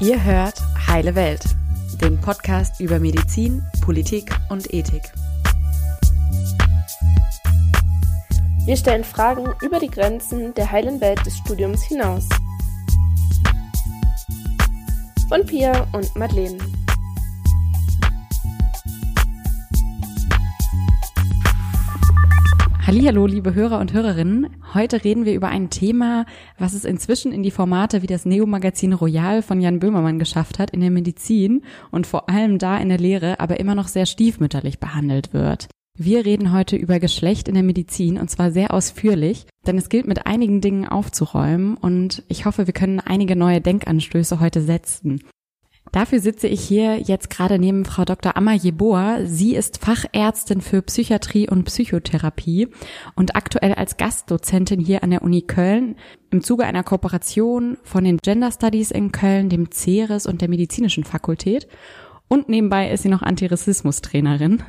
Ihr hört Heile Welt, den Podcast über Medizin, Politik und Ethik. Wir stellen Fragen über die Grenzen der heilen Welt des Studiums hinaus. Von Pia und Madeleine. Hallo, liebe Hörer und Hörerinnen. Heute reden wir über ein Thema, was es inzwischen in die Formate wie das Neo-Magazin Royal von Jan Böhmermann geschafft hat in der Medizin und vor allem da in der Lehre, aber immer noch sehr stiefmütterlich behandelt wird. Wir reden heute über Geschlecht in der Medizin und zwar sehr ausführlich, denn es gilt mit einigen Dingen aufzuräumen und ich hoffe, wir können einige neue Denkanstöße heute setzen. Dafür sitze ich hier jetzt gerade neben Frau Dr. Amma Jeboa. Sie ist Fachärztin für Psychiatrie und Psychotherapie und aktuell als Gastdozentin hier an der Uni Köln im Zuge einer Kooperation von den Gender Studies in Köln, dem CERES und der Medizinischen Fakultät. Und nebenbei ist sie noch Antirassismus-Trainerin.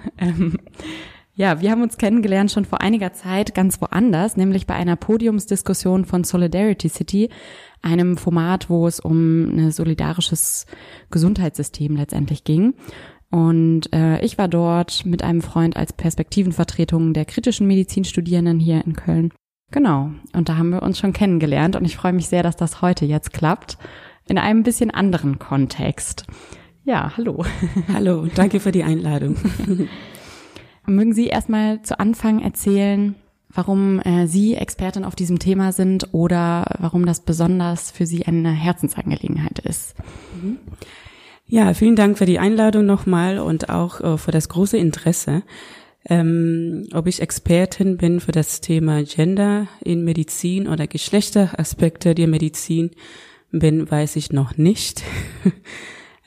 Ja, wir haben uns kennengelernt schon vor einiger Zeit ganz woanders, nämlich bei einer Podiumsdiskussion von Solidarity City, einem Format, wo es um ein solidarisches Gesundheitssystem letztendlich ging. Und äh, ich war dort mit einem Freund als Perspektivenvertretung der kritischen Medizinstudierenden hier in Köln. Genau. Und da haben wir uns schon kennengelernt und ich freue mich sehr, dass das heute jetzt klappt. In einem bisschen anderen Kontext. Ja, hallo. Hallo, danke für die Einladung. Mögen Sie erstmal zu Anfang erzählen, warum äh, Sie Expertin auf diesem Thema sind oder warum das besonders für Sie eine Herzensangelegenheit ist? Mhm. Ja, vielen Dank für die Einladung nochmal und auch äh, für das große Interesse. Ähm, ob ich Expertin bin für das Thema Gender in Medizin oder Geschlechteraspekte der Medizin bin, weiß ich noch nicht.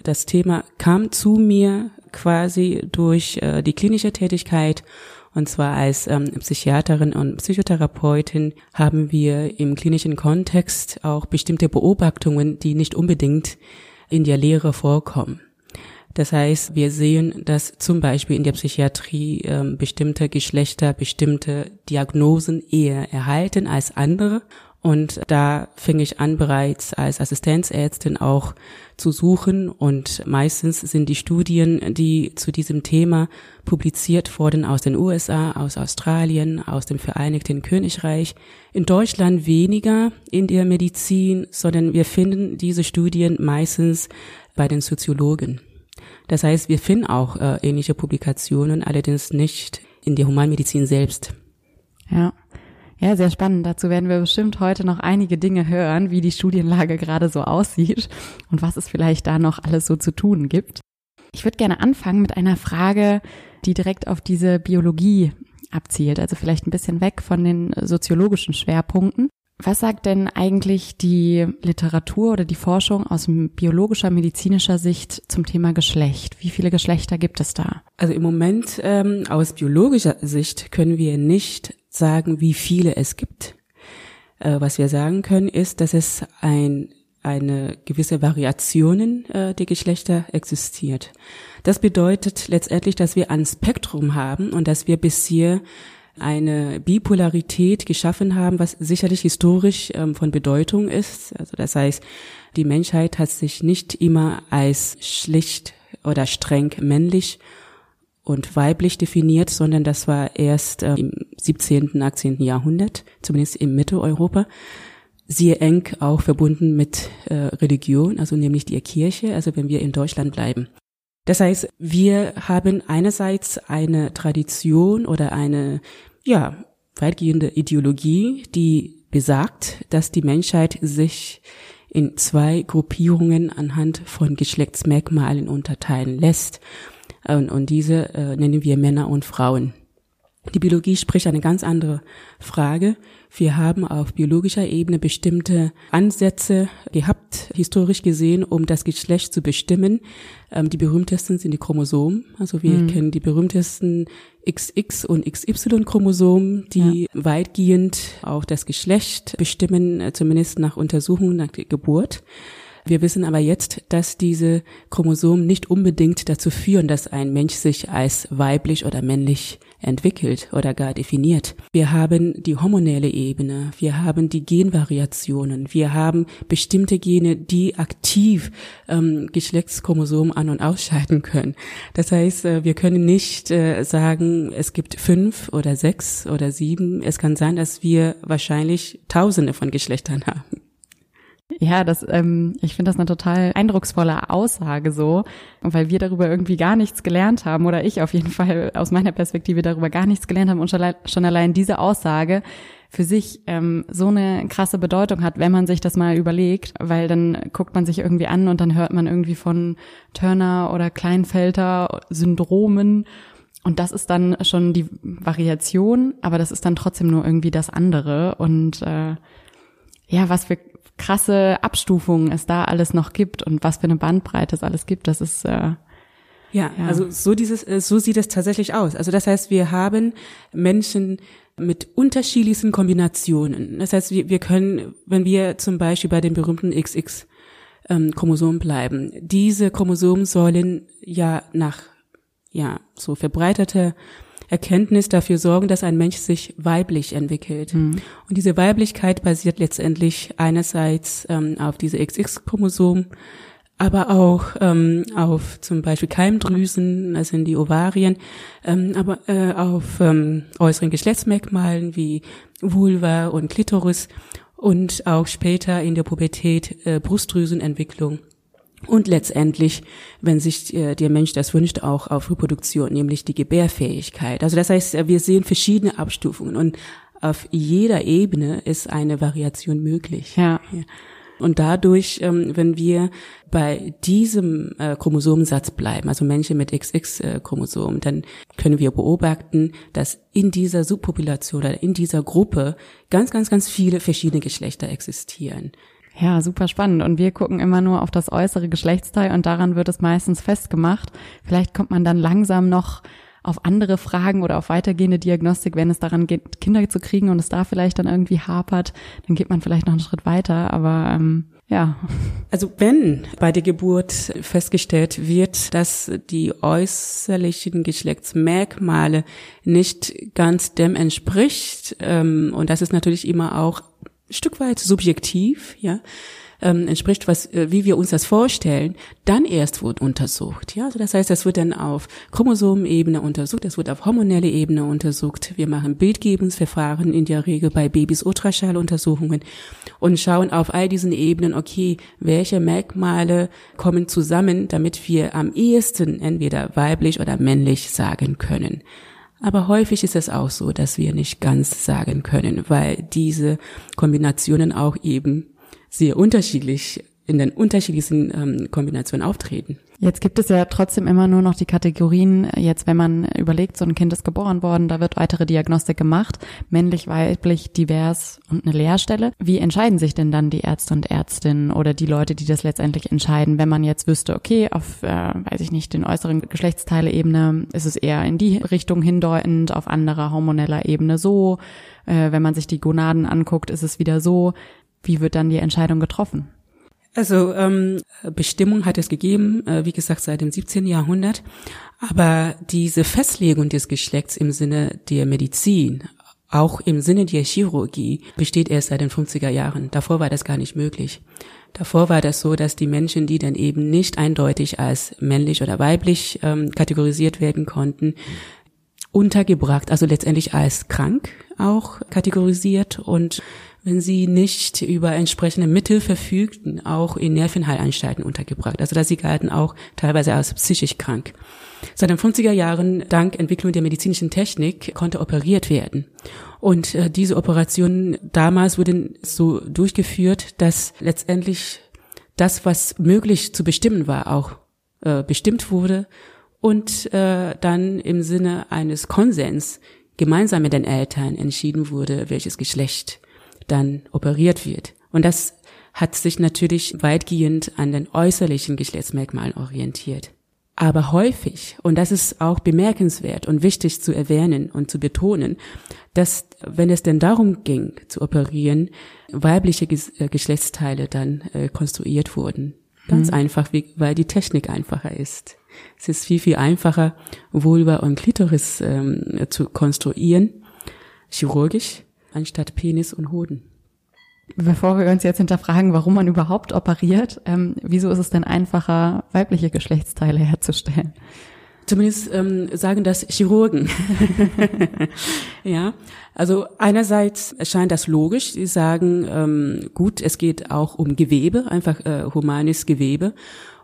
Das Thema kam zu mir quasi durch äh, die klinische Tätigkeit und zwar als ähm, Psychiaterin und Psychotherapeutin haben wir im klinischen Kontext auch bestimmte Beobachtungen, die nicht unbedingt in der Lehre vorkommen. Das heißt, wir sehen, dass zum Beispiel in der Psychiatrie ähm, bestimmte Geschlechter, bestimmte Diagnosen eher erhalten als andere und da fing ich an, bereits als Assistenzärztin auch zu suchen. Und meistens sind die Studien, die zu diesem Thema publiziert wurden, aus den USA, aus Australien, aus dem Vereinigten Königreich. In Deutschland weniger in der Medizin, sondern wir finden diese Studien meistens bei den Soziologen. Das heißt, wir finden auch äh, ähnliche Publikationen, allerdings nicht in der Humanmedizin selbst. Ja. Ja, sehr spannend. Dazu werden wir bestimmt heute noch einige Dinge hören, wie die Studienlage gerade so aussieht und was es vielleicht da noch alles so zu tun gibt. Ich würde gerne anfangen mit einer Frage, die direkt auf diese Biologie abzielt, also vielleicht ein bisschen weg von den soziologischen Schwerpunkten. Was sagt denn eigentlich die Literatur oder die Forschung aus biologischer, medizinischer Sicht zum Thema Geschlecht? Wie viele Geschlechter gibt es da? Also im Moment ähm, aus biologischer Sicht können wir nicht sagen, wie viele es gibt. Äh, was wir sagen können, ist, dass es ein, eine gewisse Variationen äh, der Geschlechter existiert. Das bedeutet letztendlich, dass wir ein Spektrum haben und dass wir bis hier eine Bipolarität geschaffen haben, was sicherlich historisch ähm, von Bedeutung ist. Also das heißt, die Menschheit hat sich nicht immer als schlicht oder streng männlich und weiblich definiert, sondern das war erst äh, im 17., 18. Jahrhundert, zumindest im Mitteleuropa, sehr eng auch verbunden mit äh, Religion, also nämlich die Kirche, also wenn wir in Deutschland bleiben. Das heißt, wir haben einerseits eine Tradition oder eine, ja, weitgehende Ideologie, die besagt, dass die Menschheit sich in zwei Gruppierungen anhand von Geschlechtsmerkmalen unterteilen lässt. Und, und diese äh, nennen wir Männer und Frauen. Die Biologie spricht eine ganz andere Frage. Wir haben auf biologischer Ebene bestimmte Ansätze gehabt, historisch gesehen, um das Geschlecht zu bestimmen. Ähm, die berühmtesten sind die Chromosomen. Also wir mhm. kennen die berühmtesten XX und XY-Chromosomen, die ja. weitgehend auch das Geschlecht bestimmen, äh, zumindest nach Untersuchungen nach der Geburt. Wir wissen aber jetzt, dass diese Chromosomen nicht unbedingt dazu führen, dass ein Mensch sich als weiblich oder männlich entwickelt oder gar definiert. Wir haben die hormonelle Ebene, wir haben die Genvariationen, wir haben bestimmte Gene, die aktiv ähm, Geschlechtschromosomen an- und ausschalten können. Das heißt, äh, wir können nicht äh, sagen, es gibt fünf oder sechs oder sieben. Es kann sein, dass wir wahrscheinlich Tausende von Geschlechtern haben. Ja, das, ähm, ich finde das eine total eindrucksvolle Aussage so, weil wir darüber irgendwie gar nichts gelernt haben oder ich auf jeden Fall aus meiner Perspektive darüber gar nichts gelernt haben und schon allein diese Aussage für sich ähm, so eine krasse Bedeutung hat, wenn man sich das mal überlegt, weil dann guckt man sich irgendwie an und dann hört man irgendwie von Turner oder Kleinfelter Syndromen und das ist dann schon die Variation, aber das ist dann trotzdem nur irgendwie das andere und äh, ja, was für krasse Abstufungen es da alles noch gibt und was für eine Bandbreite es alles gibt, das ist äh, ja, ja, also so dieses, äh, so sieht es tatsächlich aus. Also das heißt, wir haben Menschen mit unterschiedlichsten Kombinationen. Das heißt, wir, wir können, wenn wir zum Beispiel bei den berühmten XX ähm, Chromosomen bleiben, diese Chromosomen sollen ja nach ja so verbreitete Erkenntnis dafür sorgen, dass ein Mensch sich weiblich entwickelt. Mhm. Und diese Weiblichkeit basiert letztendlich einerseits ähm, auf diese XX-Chromosom, aber auch ähm, auf zum Beispiel Keimdrüsen, das sind die Ovarien, ähm, aber äh, auf ähm, äußeren Geschlechtsmerkmalen wie Vulva und Klitoris und auch später in der Pubertät äh, Brustdrüsenentwicklung und letztendlich, wenn sich äh, der Mensch das wünscht, auch auf Reproduktion, nämlich die Gebärfähigkeit. Also das heißt, wir sehen verschiedene Abstufungen und auf jeder Ebene ist eine Variation möglich. Ja. Und dadurch, ähm, wenn wir bei diesem äh, Chromosomensatz bleiben, also Menschen mit XX-Chromosom, äh, dann können wir beobachten, dass in dieser Subpopulation oder in dieser Gruppe ganz, ganz, ganz viele verschiedene Geschlechter existieren. Ja, super spannend. Und wir gucken immer nur auf das äußere Geschlechtsteil und daran wird es meistens festgemacht. Vielleicht kommt man dann langsam noch auf andere Fragen oder auf weitergehende Diagnostik, wenn es daran geht, Kinder zu kriegen und es da vielleicht dann irgendwie hapert, dann geht man vielleicht noch einen Schritt weiter. Aber ähm, ja. Also wenn bei der Geburt festgestellt wird, dass die äußerlichen Geschlechtsmerkmale nicht ganz dem entspricht, ähm, und das ist natürlich immer auch Stück weit subjektiv, ja, ähm, entspricht, was, äh, wie wir uns das vorstellen, dann erst wird untersucht. Ja, also das heißt, das wird dann auf Chromosomenebene untersucht, das wird auf hormonelle Ebene untersucht. Wir machen Bildgebungsverfahren in der Regel bei Babys Ultraschalluntersuchungen und schauen auf all diesen Ebenen, okay, welche Merkmale kommen zusammen, damit wir am ehesten entweder weiblich oder männlich sagen können. Aber häufig ist es auch so, dass wir nicht ganz sagen können, weil diese Kombinationen auch eben sehr unterschiedlich in den unterschiedlichsten ähm, Kombinationen auftreten. Jetzt gibt es ja trotzdem immer nur noch die Kategorien, jetzt wenn man überlegt, so ein Kind ist geboren worden, da wird weitere Diagnostik gemacht, männlich, weiblich, divers und eine Lehrstelle. Wie entscheiden sich denn dann die Ärzte und Ärztinnen oder die Leute, die das letztendlich entscheiden, wenn man jetzt wüsste, okay, auf, äh, weiß ich nicht, den äußeren Geschlechtsteile-Ebene ist es eher in die Richtung hindeutend, auf anderer hormoneller Ebene so, äh, wenn man sich die Gonaden anguckt, ist es wieder so. Wie wird dann die Entscheidung getroffen? Also ähm, Bestimmung hat es gegeben, äh, wie gesagt, seit dem 17. Jahrhundert. Aber diese Festlegung des Geschlechts im Sinne der Medizin, auch im Sinne der Chirurgie, besteht erst seit den 50er Jahren. Davor war das gar nicht möglich. Davor war das so, dass die Menschen, die dann eben nicht eindeutig als männlich oder weiblich ähm, kategorisiert werden konnten, untergebracht, also letztendlich als krank auch kategorisiert und wenn sie nicht über entsprechende Mittel verfügten, auch in Nervenheilanstalten untergebracht. Also da sie galten auch teilweise als psychisch krank. Seit den 50er Jahren, dank Entwicklung der medizinischen Technik, konnte operiert werden. Und äh, diese Operationen damals wurden so durchgeführt, dass letztendlich das, was möglich zu bestimmen war, auch äh, bestimmt wurde und äh, dann im Sinne eines Konsens gemeinsam mit den Eltern entschieden wurde, welches Geschlecht dann operiert wird. Und das hat sich natürlich weitgehend an den äußerlichen Geschlechtsmerkmalen orientiert. Aber häufig, und das ist auch bemerkenswert und wichtig zu erwähnen und zu betonen, dass wenn es denn darum ging zu operieren, weibliche äh, Geschlechtsteile dann äh, konstruiert wurden. Ganz mhm. einfach, wie, weil die Technik einfacher ist. Es ist viel, viel einfacher, Vulva und Klitoris ähm, zu konstruieren, chirurgisch, anstatt Penis und Hoden. Bevor wir uns jetzt hinterfragen, warum man überhaupt operiert, ähm, wieso ist es denn einfacher, weibliche Geschlechtsteile herzustellen? Zumindest ähm, sagen das Chirurgen. ja, also einerseits erscheint das logisch. Sie sagen, ähm, gut, es geht auch um Gewebe, einfach äh, humanes Gewebe.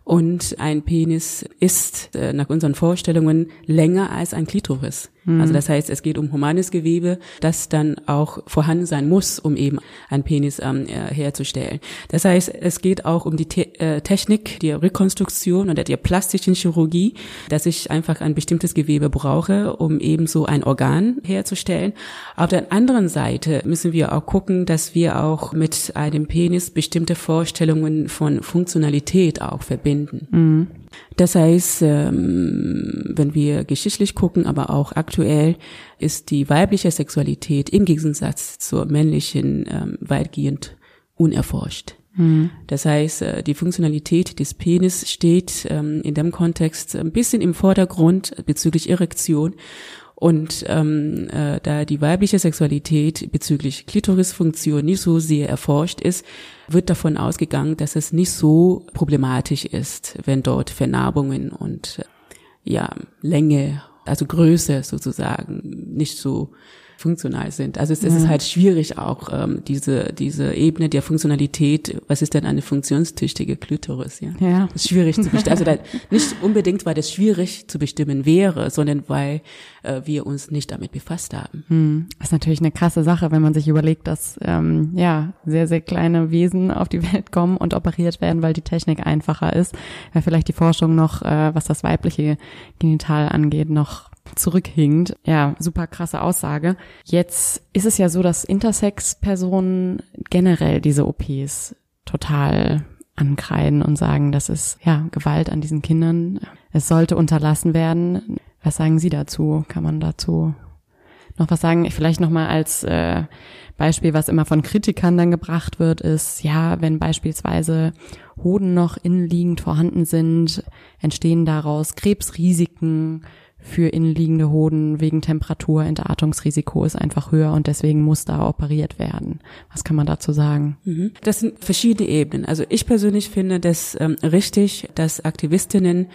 Und ein Penis ist äh, nach unseren Vorstellungen länger als ein Klitoris. Mhm. Also das heißt, es geht um humanes Gewebe, das dann auch vorhanden sein muss, um eben ein Penis ähm, äh, herzustellen. Das heißt, es geht auch um die Te äh, Technik der Rekonstruktion oder der plastischen Chirurgie, dass ich einfach ein bestimmtes Gewebe brauche, um eben so ein Organ herzustellen. Auf der anderen Seite müssen wir auch gucken, dass wir auch mit einem Penis bestimmte Vorstellungen von Funktionalität auch verbinden. Mhm. Das heißt, ähm, wenn wir geschichtlich gucken, aber auch aktuell, ist die weibliche Sexualität im Gegensatz zur männlichen ähm, weitgehend unerforscht. Mhm. Das heißt, äh, die Funktionalität des Penis steht ähm, in dem Kontext ein bisschen im Vordergrund bezüglich Erektion und ähm, äh, da die weibliche Sexualität bezüglich Klitorisfunktion nicht so sehr erforscht ist, wird davon ausgegangen, dass es nicht so problematisch ist, wenn dort Vernarbungen und ja Länge, also Größe sozusagen nicht so funktional sind. Also es, es ist halt schwierig auch ähm, diese diese Ebene der Funktionalität. Was ist denn eine funktionstüchtige Klitoris? Ja, ja. Das ist schwierig zu bestimmen. Also da, nicht unbedingt, weil das schwierig zu bestimmen wäre, sondern weil äh, wir uns nicht damit befasst haben. Hm. Das ist natürlich eine krasse Sache, wenn man sich überlegt, dass ähm, ja sehr sehr kleine Wesen auf die Welt kommen und operiert werden, weil die Technik einfacher ist. Ja, vielleicht die Forschung noch, äh, was das weibliche Genital angeht, noch zurückhinkt. Ja, super krasse Aussage. Jetzt ist es ja so, dass Intersex-Personen generell diese OPs total ankreiden und sagen, das ist ja Gewalt an diesen Kindern. Es sollte unterlassen werden. Was sagen Sie dazu? Kann man dazu noch was sagen? Vielleicht noch mal als äh, Beispiel, was immer von Kritikern dann gebracht wird, ist ja, wenn beispielsweise Hoden noch innenliegend vorhanden sind, entstehen daraus Krebsrisiken für innenliegende Hoden wegen Temperatur, Entartungsrisiko ist einfach höher und deswegen muss da operiert werden. Was kann man dazu sagen? Mhm. Das sind verschiedene Ebenen. Also ich persönlich finde das ähm, richtig, dass Aktivistinnen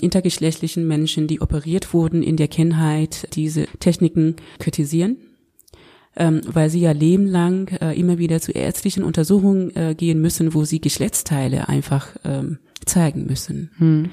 intergeschlechtlichen Menschen, die operiert wurden in der Kindheit, diese Techniken kritisieren. Ähm, weil sie ja lebenlang äh, immer wieder zu ärztlichen Untersuchungen äh, gehen müssen, wo sie Geschlechtsteile einfach ähm, zeigen müssen. Hm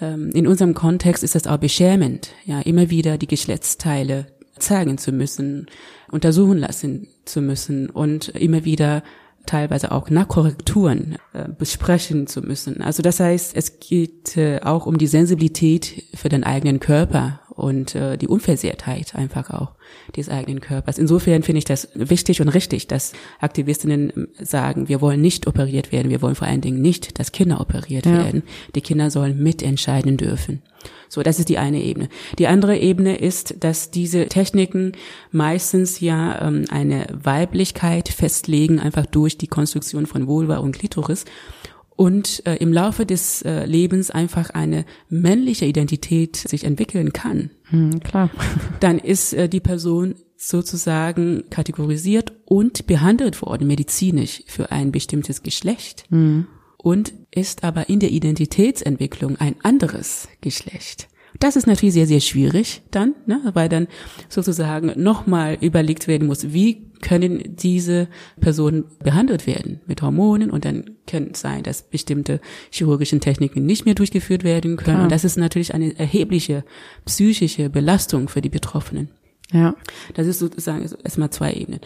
ähm, in unserem Kontext ist das auch beschämend, ja, immer wieder die Geschlechtsteile zeigen zu müssen, untersuchen lassen zu müssen und immer wieder teilweise auch nach Korrekturen äh, besprechen zu müssen. Also das heißt, es geht äh, auch um die Sensibilität für den eigenen Körper und äh, die Unversehrtheit einfach auch des eigenen Körpers. Insofern finde ich das wichtig und richtig, dass Aktivistinnen ähm, sagen, wir wollen nicht operiert werden, wir wollen vor allen Dingen nicht, dass Kinder operiert ja. werden. Die Kinder sollen mitentscheiden dürfen. So, das ist die eine Ebene. Die andere Ebene ist, dass diese Techniken meistens ja ähm, eine Weiblichkeit festlegen, einfach durch die Konstruktion von Vulva und Klitoris und äh, im Laufe des äh, Lebens einfach eine männliche Identität sich entwickeln kann, hm, klar. dann ist äh, die Person sozusagen kategorisiert und behandelt worden medizinisch für ein bestimmtes Geschlecht hm. und ist aber in der Identitätsentwicklung ein anderes Geschlecht. Das ist natürlich sehr, sehr schwierig dann, ne, weil dann sozusagen nochmal überlegt werden muss, wie können diese Personen behandelt werden mit Hormonen und dann kann es sein, dass bestimmte chirurgischen Techniken nicht mehr durchgeführt werden können. Klar. Und das ist natürlich eine erhebliche psychische Belastung für die Betroffenen. Ja. Das ist sozusagen erstmal zwei Ebenen.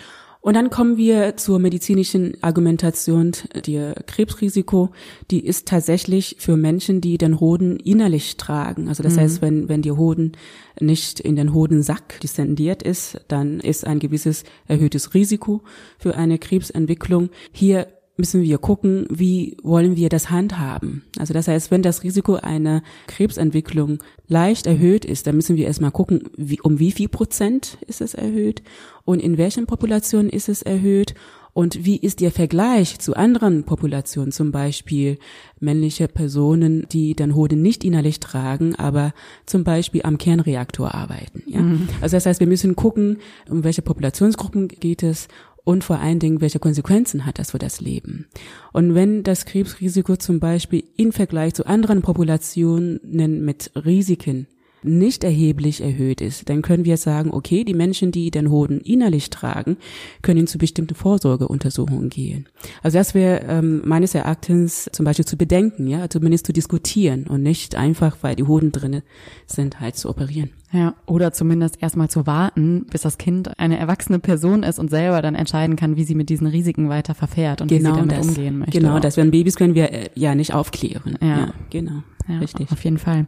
Und dann kommen wir zur medizinischen Argumentation der Krebsrisiko. Die ist tatsächlich für Menschen, die den Hoden innerlich tragen. Also das mhm. heißt, wenn, wenn die Hoden nicht in den Hodensack descendiert ist, dann ist ein gewisses erhöhtes Risiko für eine Krebsentwicklung. Hier müssen wir gucken, wie wollen wir das handhaben. Also das heißt, wenn das Risiko einer Krebsentwicklung leicht erhöht ist, dann müssen wir erstmal gucken, wie, um wie viel Prozent ist es erhöht und in welchen Populationen ist es erhöht und wie ist Ihr Vergleich zu anderen Populationen, zum Beispiel männliche Personen, die den Hoden nicht innerlich tragen, aber zum Beispiel am Kernreaktor arbeiten. Ja? Mhm. Also das heißt, wir müssen gucken, um welche Populationsgruppen geht es und vor allen Dingen, welche Konsequenzen hat das für das Leben. Und wenn das Krebsrisiko zum Beispiel im Vergleich zu anderen Populationen mit Risiken nicht erheblich erhöht ist, dann können wir sagen, okay, die Menschen, die den Hoden innerlich tragen, können zu bestimmten Vorsorgeuntersuchungen gehen. Also das wäre ähm, meines Erachtens zum Beispiel zu bedenken, ja, zumindest zu diskutieren und nicht einfach, weil die Hoden drinne sind, halt zu operieren. Ja, oder zumindest erstmal zu warten, bis das Kind eine erwachsene Person ist und selber dann entscheiden kann, wie sie mit diesen Risiken weiter verfährt und genau wie sie damit das, umgehen möchte. Genau, das werden Babys können wir äh, ja nicht aufklären. Ja, ja genau. Ja, Richtig. Auf jeden Fall.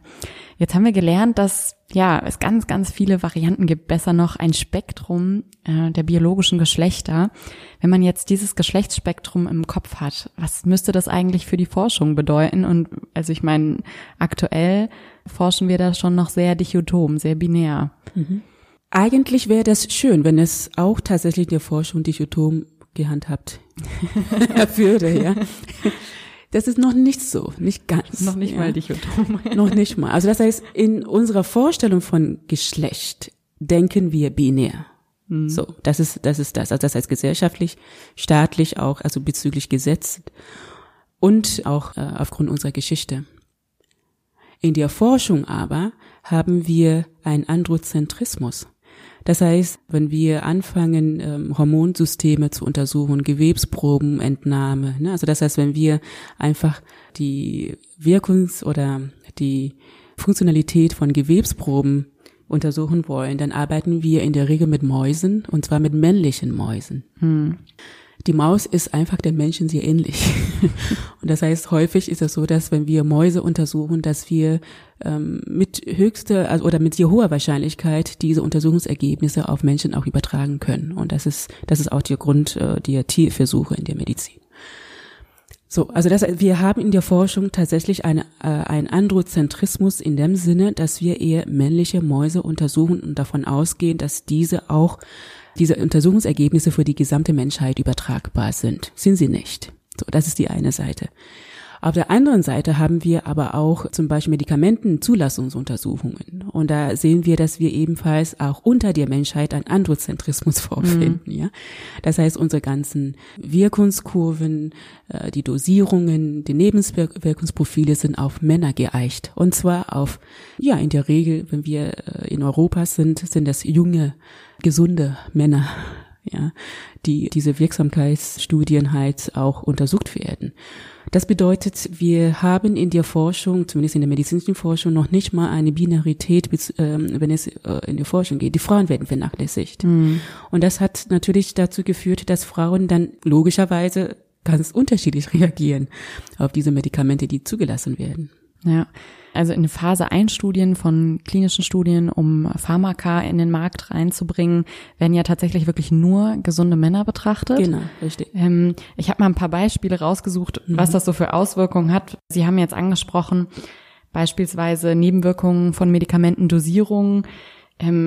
Jetzt haben wir gelernt, dass ja es ganz, ganz viele Varianten gibt. Besser noch ein Spektrum äh, der biologischen Geschlechter. Wenn man jetzt dieses Geschlechtsspektrum im Kopf hat, was müsste das eigentlich für die Forschung bedeuten? Und also ich meine, aktuell forschen wir da schon noch sehr dichotom, sehr binär. Mhm. Eigentlich wäre das schön, wenn es auch tatsächlich der Forschung dichotom gehandhabt würde, ja. Das ist noch nicht so, nicht ganz. Noch nicht ja. mal dichotom. noch nicht mal. Also das heißt, in unserer Vorstellung von Geschlecht denken wir binär. Mhm. So, das ist, das ist das. Also das heißt gesellschaftlich, staatlich auch, also bezüglich Gesetz und auch äh, aufgrund unserer Geschichte. In der Forschung aber haben wir einen Androzentrismus. Das heißt, wenn wir anfangen, ähm, Hormonsysteme zu untersuchen, Gewebsprobenentnahme, ne, also das heißt, wenn wir einfach die Wirkungs- oder die Funktionalität von Gewebsproben untersuchen wollen, dann arbeiten wir in der Regel mit Mäusen und zwar mit männlichen Mäusen. Hm die Maus ist einfach den Menschen sehr ähnlich. Und das heißt, häufig ist es so, dass wenn wir Mäuse untersuchen, dass wir ähm, mit höchster also, oder mit sehr hoher Wahrscheinlichkeit diese Untersuchungsergebnisse auf Menschen auch übertragen können. Und das ist, das ist auch der Grund äh, der Tierversuche in der Medizin. So, also das, wir haben in der Forschung tatsächlich eine, äh, einen Androzentrismus in dem Sinne, dass wir eher männliche Mäuse untersuchen und davon ausgehen, dass diese auch diese Untersuchungsergebnisse für die gesamte Menschheit übertragbar sind. Sind sie nicht. So, das ist die eine Seite. Auf der anderen Seite haben wir aber auch zum Beispiel Medikamentenzulassungsuntersuchungen. Und da sehen wir, dass wir ebenfalls auch unter der Menschheit einen Androzentrismus vorfinden. Mhm. Ja? Das heißt, unsere ganzen Wirkungskurven, äh, die Dosierungen, die Nebenwirkungsprofile sind auf Männer geeicht. Und zwar auf, ja, in der Regel, wenn wir äh, in Europa sind, sind das junge, gesunde Männer ja, die diese Wirksamkeitsstudien halt auch untersucht werden. Das bedeutet, wir haben in der Forschung, zumindest in der medizinischen Forschung, noch nicht mal eine Binarität, ähm, wenn es äh, in die Forschung geht. Die Frauen werden vernachlässigt. Mhm. Und das hat natürlich dazu geführt, dass Frauen dann logischerweise ganz unterschiedlich reagieren auf diese Medikamente, die zugelassen werden. Ja. Also in Phase 1 Studien von klinischen Studien, um Pharmaka in den Markt reinzubringen, werden ja tatsächlich wirklich nur gesunde Männer betrachtet. Genau, richtig. Ähm, ich habe mal ein paar Beispiele rausgesucht, mhm. was das so für Auswirkungen hat. Sie haben jetzt angesprochen, beispielsweise Nebenwirkungen von Medikamentendosierungen.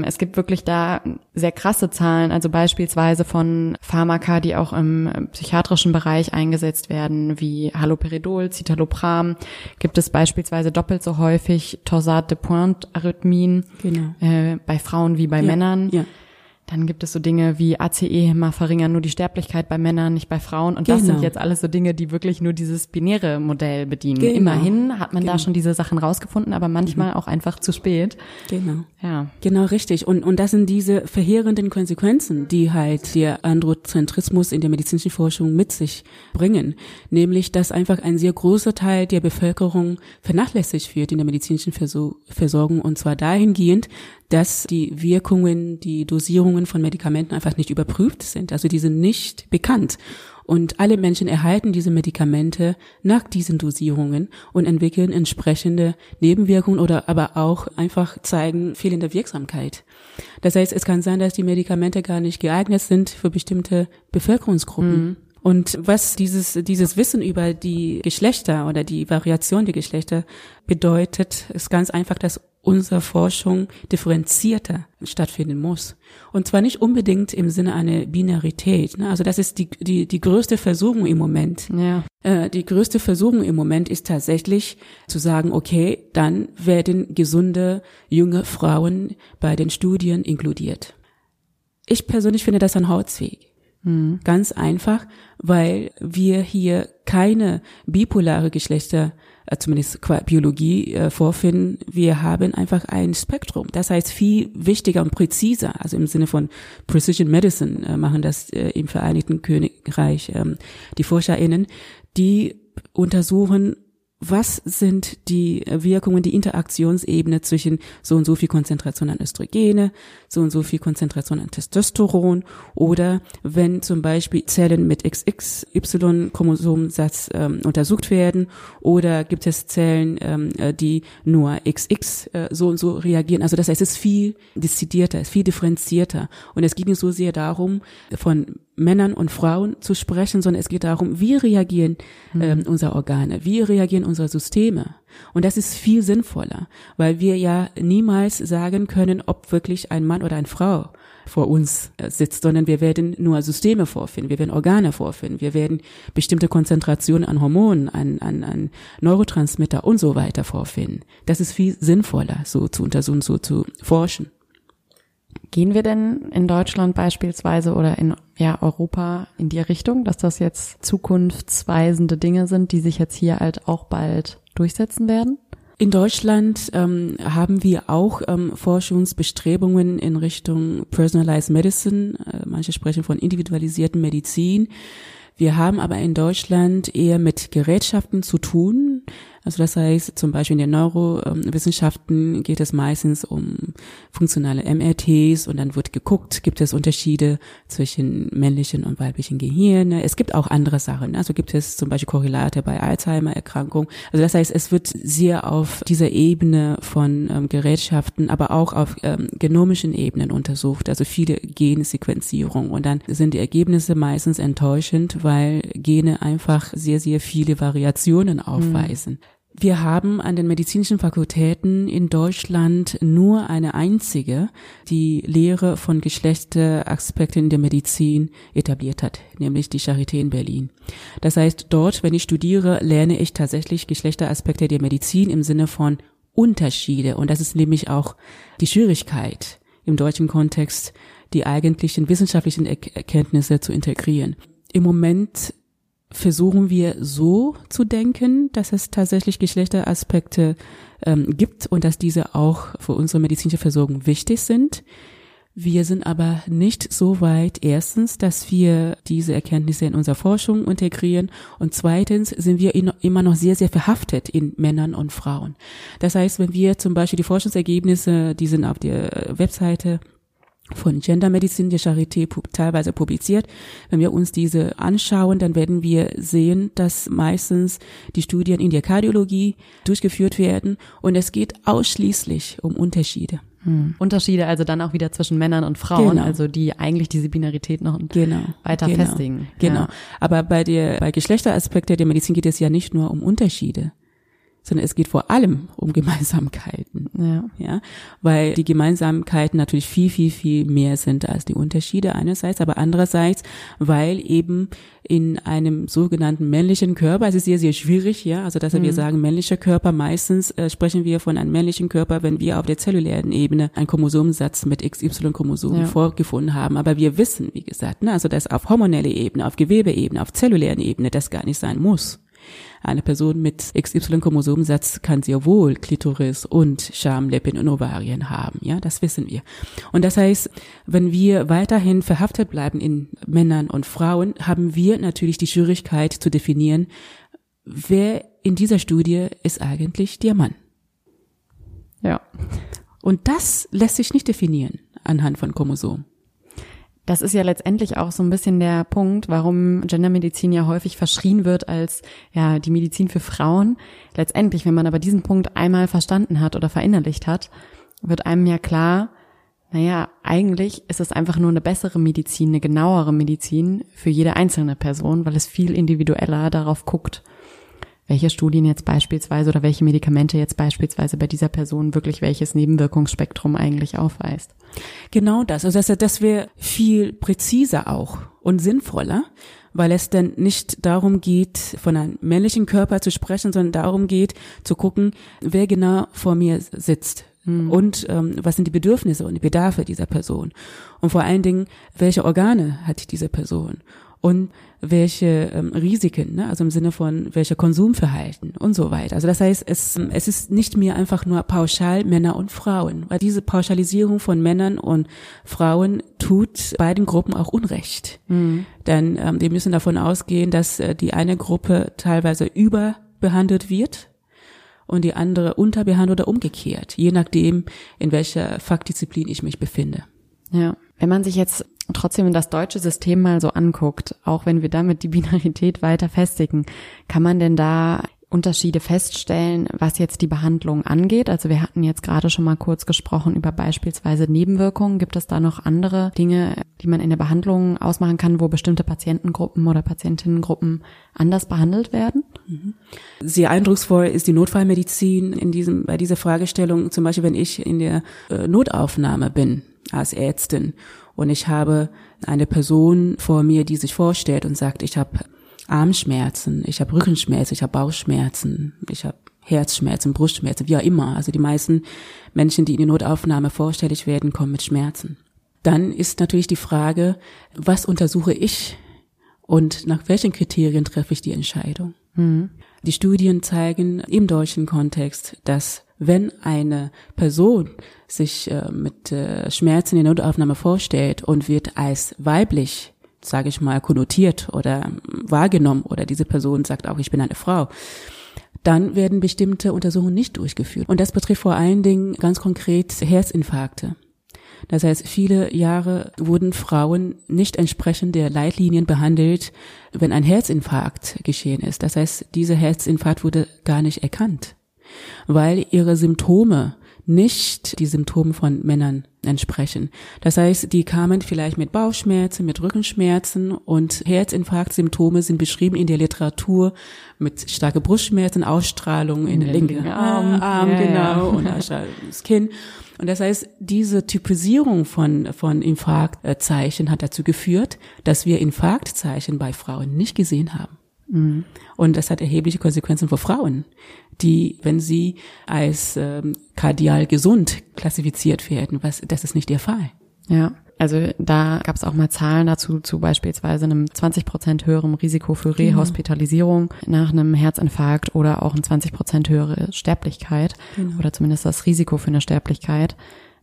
Es gibt wirklich da sehr krasse Zahlen, also beispielsweise von Pharmaka, die auch im psychiatrischen Bereich eingesetzt werden, wie Haloperidol, Citalopram, gibt es beispielsweise doppelt so häufig Torsade de Pointe Arrhythmien genau. äh, bei Frauen wie bei ja, Männern. Ja. Dann gibt es so Dinge wie ACE-Hämmer verringern nur die Sterblichkeit bei Männern, nicht bei Frauen. Und das genau. sind jetzt alles so Dinge, die wirklich nur dieses binäre Modell bedienen. Genau. Immerhin hat man genau. da schon diese Sachen rausgefunden, aber manchmal mhm. auch einfach zu spät. Genau. Ja. Genau, richtig. Und, und das sind diese verheerenden Konsequenzen, die halt der Androzentrismus in der medizinischen Forschung mit sich bringen. Nämlich, dass einfach ein sehr großer Teil der Bevölkerung vernachlässigt wird in der medizinischen Versorgung. Und zwar dahingehend, dass die Wirkungen, die Dosierungen von Medikamenten einfach nicht überprüft sind. Also die sind nicht bekannt. Und alle Menschen erhalten diese Medikamente nach diesen Dosierungen und entwickeln entsprechende Nebenwirkungen oder aber auch einfach zeigen fehlende Wirksamkeit. Das heißt, es kann sein, dass die Medikamente gar nicht geeignet sind für bestimmte Bevölkerungsgruppen. Mhm. Und was dieses, dieses Wissen über die Geschlechter oder die Variation der Geschlechter bedeutet, ist ganz einfach, dass unsere Forschung differenzierter stattfinden muss. Und zwar nicht unbedingt im Sinne einer Binarität. Ne? Also das ist die, die, die größte Versuchung im Moment. Ja. Äh, die größte Versuchung im Moment ist tatsächlich zu sagen, okay, dann werden gesunde junge Frauen bei den Studien inkludiert. Ich persönlich finde das ein Holzweg. Mhm. Ganz einfach, weil wir hier keine bipolare Geschlechter äh, zumindest Biologie äh, vorfinden, wir haben einfach ein Spektrum. Das heißt viel wichtiger und präziser, also im Sinne von Precision Medicine äh, machen das im Vereinigten Königreich ähm, die ForscherInnen, die untersuchen was sind die Wirkungen, die Interaktionsebene zwischen so und so viel Konzentration an Östrogene, so und so viel Konzentration an Testosteron oder wenn zum Beispiel Zellen mit XXY-Chromosomensatz ähm, untersucht werden oder gibt es Zellen, ähm, äh, die nur XX äh, so und so reagieren. Also das heißt, es ist viel dezidierter, es ist viel differenzierter und es nicht so sehr darum, von Männern und Frauen zu sprechen, sondern es geht darum, wie reagieren mhm. ähm, unsere Organe, wie reagieren unsere Systeme. Und das ist viel sinnvoller, weil wir ja niemals sagen können, ob wirklich ein Mann oder eine Frau vor uns äh, sitzt, sondern wir werden nur Systeme vorfinden, wir werden Organe vorfinden, wir werden bestimmte Konzentrationen an Hormonen, an, an, an Neurotransmitter und so weiter vorfinden. Das ist viel sinnvoller, so zu untersuchen, so zu forschen. Gehen wir denn in Deutschland beispielsweise oder in ja, Europa in die Richtung, dass das jetzt zukunftsweisende Dinge sind, die sich jetzt hier halt auch bald durchsetzen werden? In Deutschland ähm, haben wir auch ähm, Forschungsbestrebungen in Richtung Personalized Medicine. Äh, manche sprechen von individualisierten Medizin. Wir haben aber in Deutschland eher mit Gerätschaften zu tun, also das heißt, zum Beispiel in den Neurowissenschaften geht es meistens um funktionale MRTs und dann wird geguckt, gibt es Unterschiede zwischen männlichen und weiblichen Gehirne. Es gibt auch andere Sachen. Also gibt es zum Beispiel Korrelate bei Alzheimer-Erkrankung. Also das heißt, es wird sehr auf dieser Ebene von ähm, Gerätschaften, aber auch auf ähm, genomischen Ebenen untersucht. Also viele Gensequenzierung. Und dann sind die Ergebnisse meistens enttäuschend, weil Gene einfach sehr, sehr viele Variationen aufweisen. Mhm. Wir haben an den medizinischen Fakultäten in Deutschland nur eine einzige, die Lehre von Geschlechteraspekten in der Medizin etabliert hat, nämlich die Charité in Berlin. Das heißt, dort, wenn ich studiere, lerne ich tatsächlich Geschlechteraspekte der Medizin im Sinne von Unterschiede. Und das ist nämlich auch die Schwierigkeit im deutschen Kontext, die eigentlichen wissenschaftlichen Erkenntnisse zu integrieren. Im Moment versuchen wir so zu denken, dass es tatsächlich Geschlechteraspekte ähm, gibt und dass diese auch für unsere medizinische Versorgung wichtig sind. Wir sind aber nicht so weit, erstens, dass wir diese Erkenntnisse in unserer Forschung integrieren und zweitens sind wir immer noch sehr, sehr verhaftet in Männern und Frauen. Das heißt, wenn wir zum Beispiel die Forschungsergebnisse, die sind auf der Webseite von Gendermedizin der Charité teilweise publiziert. Wenn wir uns diese anschauen, dann werden wir sehen, dass meistens die Studien in der Kardiologie durchgeführt werden und es geht ausschließlich um Unterschiede. Hm. Unterschiede also dann auch wieder zwischen Männern und Frauen, genau. also die eigentlich diese Binarität noch genau. weiter genau. festigen. Genau. Ja. Aber bei der bei Geschlechteraspekte der Medizin geht es ja nicht nur um Unterschiede sondern es geht vor allem um Gemeinsamkeiten. Ja. ja. Weil die Gemeinsamkeiten natürlich viel, viel, viel mehr sind als die Unterschiede einerseits, aber andererseits, weil eben in einem sogenannten männlichen Körper, es ist sehr, sehr schwierig, ja, also dass mhm. wir sagen männlicher Körper, meistens äh, sprechen wir von einem männlichen Körper, wenn wir auf der zellulären Ebene einen Chromosomensatz mit XY-Chromosomen ja. vorgefunden haben. Aber wir wissen, wie gesagt, ne, also dass auf hormonelle Ebene, auf Gewebeebene, auf zellulären Ebene das gar nicht sein muss. Eine Person mit XY-Chromosomensatz kann sehr wohl Klitoris und Schamlippen und Ovarien haben. Ja, das wissen wir. Und das heißt, wenn wir weiterhin verhaftet bleiben in Männern und Frauen, haben wir natürlich die Schwierigkeit zu definieren, wer in dieser Studie ist eigentlich der Mann. Ja. Und das lässt sich nicht definieren anhand von Chromosomen. Das ist ja letztendlich auch so ein bisschen der Punkt, warum Gendermedizin ja häufig verschrien wird als ja die Medizin für Frauen. Letztendlich, wenn man aber diesen Punkt einmal verstanden hat oder verinnerlicht hat, wird einem ja klar, naja, eigentlich ist es einfach nur eine bessere Medizin, eine genauere Medizin für jede einzelne Person, weil es viel individueller darauf guckt, welche Studien jetzt beispielsweise oder welche Medikamente jetzt beispielsweise bei dieser Person wirklich welches Nebenwirkungsspektrum eigentlich aufweist. Genau das. Also das, das wäre viel präziser auch und sinnvoller, weil es dann nicht darum geht, von einem männlichen Körper zu sprechen, sondern darum geht, zu gucken, wer genau vor mir sitzt. Mhm. Und ähm, was sind die Bedürfnisse und die Bedarfe dieser Person? Und vor allen Dingen, welche Organe hat diese Person? Und welche ähm, Risiken, ne? also im Sinne von welcher Konsumverhalten und so weiter. Also das heißt, es, es ist nicht mehr einfach nur pauschal Männer und Frauen, weil diese Pauschalisierung von Männern und Frauen tut beiden Gruppen auch Unrecht. Mhm. Denn ähm, wir müssen davon ausgehen, dass äh, die eine Gruppe teilweise überbehandelt wird und die andere unterbehandelt oder umgekehrt, je nachdem, in welcher Fachdisziplin ich mich befinde. Ja, wenn man sich jetzt trotzdem das deutsche System mal so anguckt, auch wenn wir damit die Binarität weiter festigen, kann man denn da Unterschiede feststellen, was jetzt die Behandlung angeht? Also wir hatten jetzt gerade schon mal kurz gesprochen über beispielsweise Nebenwirkungen. Gibt es da noch andere Dinge, die man in der Behandlung ausmachen kann, wo bestimmte Patientengruppen oder Patientinnengruppen anders behandelt werden? Mhm. Sehr eindrucksvoll ist die Notfallmedizin in diesem, bei dieser Fragestellung. Zum Beispiel, wenn ich in der äh, Notaufnahme bin als Ärztin und ich habe eine Person vor mir, die sich vorstellt und sagt, ich habe Armschmerzen, ich habe Rückenschmerzen, ich habe Bauchschmerzen, ich habe Herzschmerzen, Brustschmerzen, wie auch immer. Also die meisten Menschen, die in die Notaufnahme vorstellig werden, kommen mit Schmerzen. Dann ist natürlich die Frage, was untersuche ich und nach welchen Kriterien treffe ich die Entscheidung? Mhm. Die Studien zeigen im deutschen Kontext, dass wenn eine Person sich äh, mit äh, Schmerzen in der Notaufnahme vorstellt und wird als weiblich, sage ich mal, konnotiert oder wahrgenommen oder diese Person sagt auch, ich bin eine Frau, dann werden bestimmte Untersuchungen nicht durchgeführt. Und das betrifft vor allen Dingen ganz konkret Herzinfarkte. Das heißt, viele Jahre wurden Frauen nicht entsprechend der Leitlinien behandelt, wenn ein Herzinfarkt geschehen ist. Das heißt, dieser Herzinfarkt wurde gar nicht erkannt weil ihre Symptome nicht die Symptome von Männern entsprechen. Das heißt, die kamen vielleicht mit Bauchschmerzen, mit Rückenschmerzen und Herzinfarktsymptome sind beschrieben in der Literatur mit starke Brustschmerzen, Ausstrahlung in den linken Arm, Arm ja, genau, ja. und das Kinn. Und das heißt, diese Typisierung von, von Infarktzeichen hat dazu geführt, dass wir Infarktzeichen bei Frauen nicht gesehen haben. Mhm. Und das hat erhebliche Konsequenzen für Frauen, die, wenn sie als ähm, kardial gesund klassifiziert werden, was das ist nicht der Fall. Ja, also da gab es auch mal Zahlen dazu, zu beispielsweise einem 20 Prozent höherem Risiko für genau. Rehospitalisierung genau. nach einem Herzinfarkt oder auch ein 20 Prozent höhere Sterblichkeit genau. oder zumindest das Risiko für eine Sterblichkeit.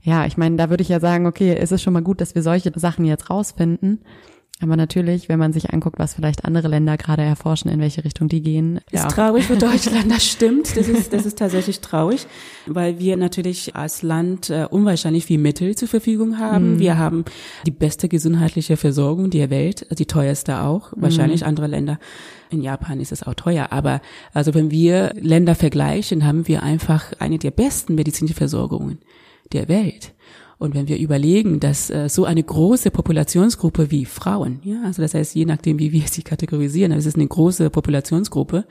Ja, ich meine, da würde ich ja sagen, okay, es ist schon mal gut, dass wir solche Sachen jetzt rausfinden. Aber natürlich, wenn man sich anguckt, was vielleicht andere Länder gerade erforschen, in welche Richtung die gehen. Ist ja. traurig für Deutschland, das stimmt. Das ist, das ist tatsächlich traurig, weil wir natürlich als Land äh, unwahrscheinlich viel Mittel zur Verfügung haben. Mhm. Wir haben die beste gesundheitliche Versorgung der Welt, die teuerste auch. Wahrscheinlich mhm. andere Länder. In Japan ist es auch teuer. Aber also wenn wir Länder vergleichen, haben wir einfach eine der besten medizinischen Versorgungen der Welt. Und wenn wir überlegen, dass äh, so eine große Populationsgruppe wie Frauen, ja, also das heißt, je nachdem, wie wir sie kategorisieren, aber es ist eine große Populationsgruppe,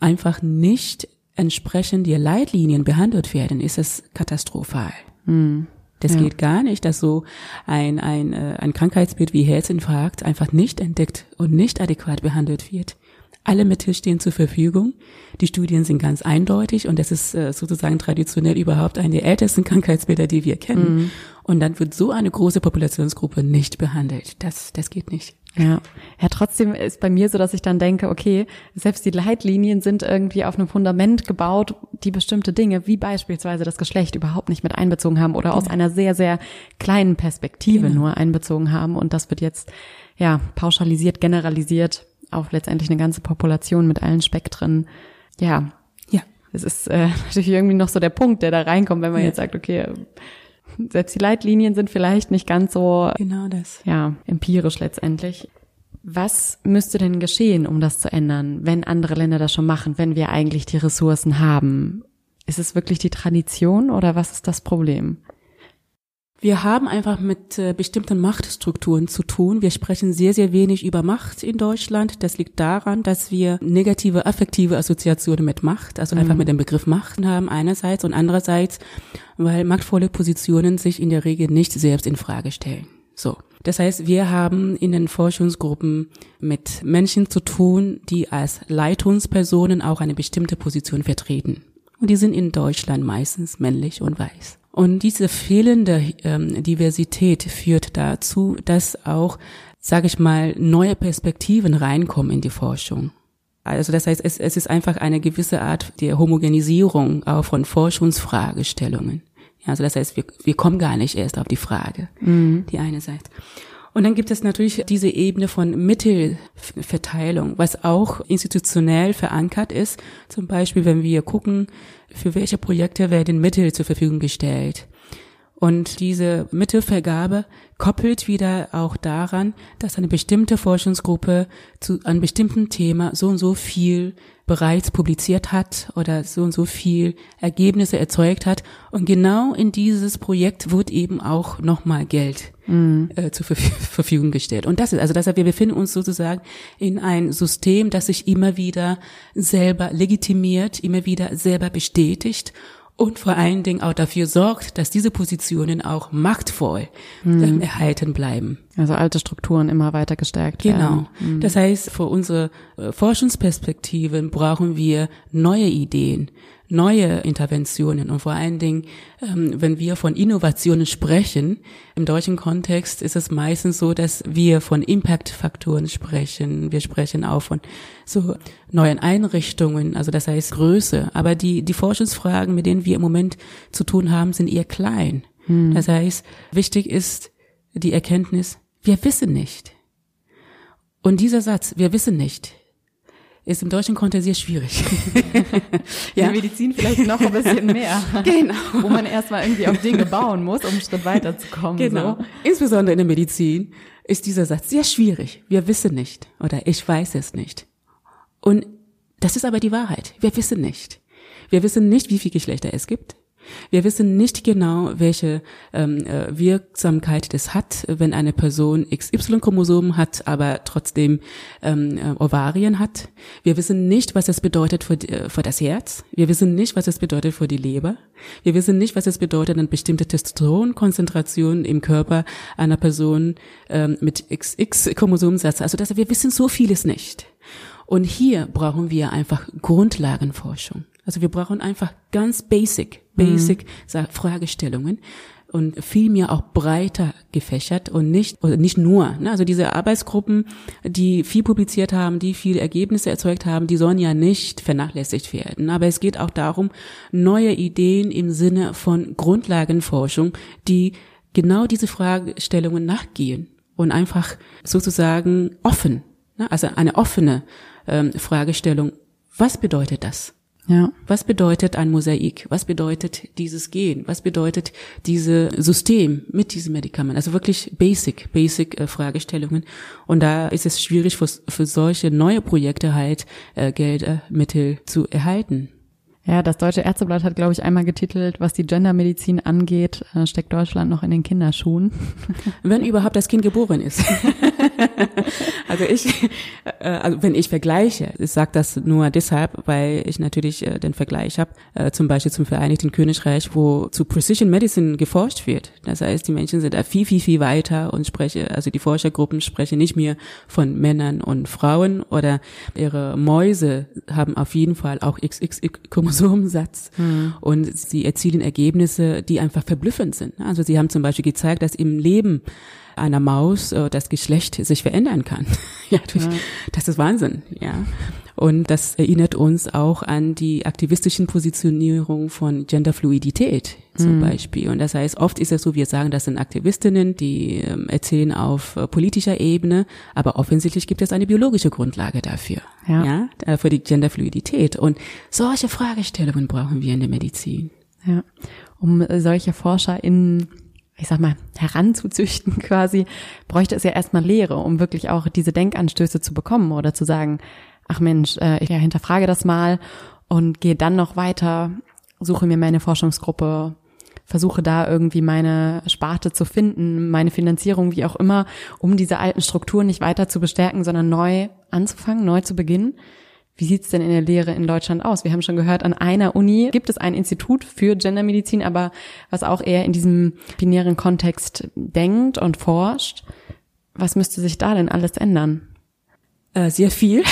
einfach nicht entsprechend der Leitlinien behandelt werden, ist es katastrophal. Mhm. Das ja. geht gar nicht, dass so ein, ein, äh, ein Krankheitsbild wie Herzinfarkt einfach nicht entdeckt und nicht adäquat behandelt wird. Alle Mittel stehen zur Verfügung. Die Studien sind ganz eindeutig und das ist äh, sozusagen traditionell überhaupt eine der ältesten Krankheitsbilder, die wir kennen. Mhm. Und dann wird so eine große Populationsgruppe nicht behandelt. Das, das geht nicht. Ja. Ja, trotzdem ist bei mir so, dass ich dann denke, okay, selbst die Leitlinien sind irgendwie auf einem Fundament gebaut, die bestimmte Dinge, wie beispielsweise das Geschlecht, überhaupt nicht mit einbezogen haben oder genau. aus einer sehr, sehr kleinen Perspektive genau. nur einbezogen haben. Und das wird jetzt, ja, pauschalisiert, generalisiert auf letztendlich eine ganze Population mit allen Spektren. Ja, ja. Es ist äh, natürlich irgendwie noch so der Punkt, der da reinkommt, wenn man ja. jetzt sagt, okay, selbst die Leitlinien sind vielleicht nicht ganz so genau das. Ja, empirisch letztendlich. Was müsste denn geschehen, um das zu ändern, wenn andere Länder das schon machen, wenn wir eigentlich die Ressourcen haben? Ist es wirklich die Tradition oder was ist das Problem? Wir haben einfach mit äh, bestimmten Machtstrukturen zu tun. Wir sprechen sehr, sehr wenig über Macht in Deutschland. Das liegt daran, dass wir negative affektive Assoziationen mit Macht, also mhm. einfach mit dem Begriff Macht haben einerseits und andererseits, weil machtvolle Positionen sich in der Regel nicht selbst in Frage stellen. So. Das heißt, wir haben in den Forschungsgruppen mit Menschen zu tun, die als Leitungspersonen auch eine bestimmte Position vertreten. Und die sind in Deutschland meistens männlich und weiß. Und diese fehlende ähm, Diversität führt dazu, dass auch, sage ich mal, neue Perspektiven reinkommen in die Forschung. Also das heißt, es, es ist einfach eine gewisse Art der Homogenisierung auch von Forschungsfragestellungen. Also das heißt, wir, wir kommen gar nicht erst auf die Frage, mhm. die eine Seite. Und dann gibt es natürlich diese Ebene von Mittelverteilung, was auch institutionell verankert ist. Zum Beispiel, wenn wir gucken, für welche Projekte werden Mittel zur Verfügung gestellt. Und diese Mittelvergabe koppelt wieder auch daran, dass eine bestimmte Forschungsgruppe zu einem bestimmten Thema so und so viel bereits publiziert hat oder so und so viel Ergebnisse erzeugt hat. Und genau in dieses Projekt wird eben auch nochmal Geld mhm. äh, zur Verfügung gestellt. Und das ist, also deshalb, wir befinden uns sozusagen in ein System, das sich immer wieder selber legitimiert, immer wieder selber bestätigt und vor allen Dingen auch dafür sorgt, dass diese Positionen auch machtvoll mhm. erhalten bleiben. Also alte Strukturen immer weiter gestärkt genau. werden. Genau. Mhm. Das heißt, für unsere äh, Forschungsperspektiven brauchen wir neue Ideen, neue Interventionen und vor allen Dingen, ähm, wenn wir von Innovationen sprechen, im deutschen Kontext ist es meistens so, dass wir von Impact-Faktoren sprechen. Wir sprechen auch von so neuen Einrichtungen, also das heißt Größe. Aber die, die Forschungsfragen, mit denen wir im Moment zu tun haben, sind eher klein. Hm. Das heißt, wichtig ist die Erkenntnis, wir wissen nicht. Und dieser Satz, wir wissen nicht, ist im deutschen Kontext sehr schwierig. ja. In Medizin vielleicht noch ein bisschen mehr. genau. Wo man erstmal irgendwie auf Dinge bauen muss, um einen Schritt weiterzukommen. Genau. So. Insbesondere in der Medizin ist dieser Satz sehr schwierig. Wir wissen nicht oder ich weiß es nicht. Und das ist aber die Wahrheit. Wir wissen nicht. Wir wissen nicht, wie viele Geschlechter es gibt. Wir wissen nicht genau, welche ähm, äh, Wirksamkeit das hat, wenn eine Person XY-Chromosomen hat, aber trotzdem ähm, äh, Ovarien hat. Wir wissen nicht, was das bedeutet für, äh, für das Herz. Wir wissen nicht, was das bedeutet für die Leber. Wir wissen nicht, was es bedeutet, eine bestimmte Testosteronkonzentration im Körper einer Person ähm, mit XX-Chromosomensatz. Also das, wir wissen so vieles nicht. Und hier brauchen wir einfach Grundlagenforschung. Also wir brauchen einfach ganz basic, basic mhm. Fragestellungen und viel mehr auch breiter gefächert und nicht oder nicht nur. Ne? Also diese Arbeitsgruppen, die viel publiziert haben, die viele Ergebnisse erzeugt haben, die sollen ja nicht vernachlässigt werden. Aber es geht auch darum, neue Ideen im Sinne von Grundlagenforschung, die genau diese Fragestellungen nachgehen und einfach sozusagen offen, ne? also eine offene ähm, Fragestellung. Was bedeutet das? Ja. Was bedeutet ein Mosaik? Was bedeutet dieses Gen? Was bedeutet dieses System mit diesem Medikament? Also wirklich basic, basic äh, Fragestellungen. Und da ist es schwierig für, für solche neue Projekte halt äh, Geldmittel äh, zu erhalten. Ja, das Deutsche Ärzteblatt hat, glaube ich, einmal getitelt, was die Gendermedizin angeht, äh, steckt Deutschland noch in den Kinderschuhen. Wenn überhaupt das Kind geboren ist. also ich, äh, also wenn ich vergleiche, ich sage das nur deshalb, weil ich natürlich äh, den Vergleich habe, zum Beispiel zum Vereinigten Königreich, wo zu Precision Medicine geforscht wird. Das heißt, die Menschen sind da viel, viel, viel weiter und spreche, also die Forschergruppen sprechen nicht mehr von Männern und Frauen oder ihre Mäuse haben auf jeden Fall auch XXX Chromosomensatz. Mhm. Und sie erzielen Ergebnisse, die einfach verblüffend sind. Also sie haben zum Beispiel gezeigt, dass im Leben einer Maus äh, das Geschlecht sich verändern kann. ja, durch, ja, das ist Wahnsinn, ja. Und das erinnert uns auch an die aktivistischen Positionierung von Genderfluidität zum mhm. Beispiel. Und das heißt, oft ist es so, wir sagen, das sind Aktivistinnen, die ähm, erzählen auf äh, politischer Ebene, aber offensichtlich gibt es eine biologische Grundlage dafür, ja, ja äh, für die Genderfluidität. Und solche Fragestellungen brauchen wir in der Medizin. Ja, um solche Forscher in ich sag mal, heranzuzüchten quasi, bräuchte es ja erstmal Lehre, um wirklich auch diese Denkanstöße zu bekommen oder zu sagen, ach Mensch, äh, ich hinterfrage das mal und gehe dann noch weiter, suche mir meine Forschungsgruppe, versuche da irgendwie meine Sparte zu finden, meine Finanzierung, wie auch immer, um diese alten Strukturen nicht weiter zu bestärken, sondern neu anzufangen, neu zu beginnen. Wie sieht's denn in der Lehre in Deutschland aus? Wir haben schon gehört, an einer Uni gibt es ein Institut für Gendermedizin, aber was auch eher in diesem binären Kontext denkt und forscht. Was müsste sich da denn alles ändern? Äh, sehr viel.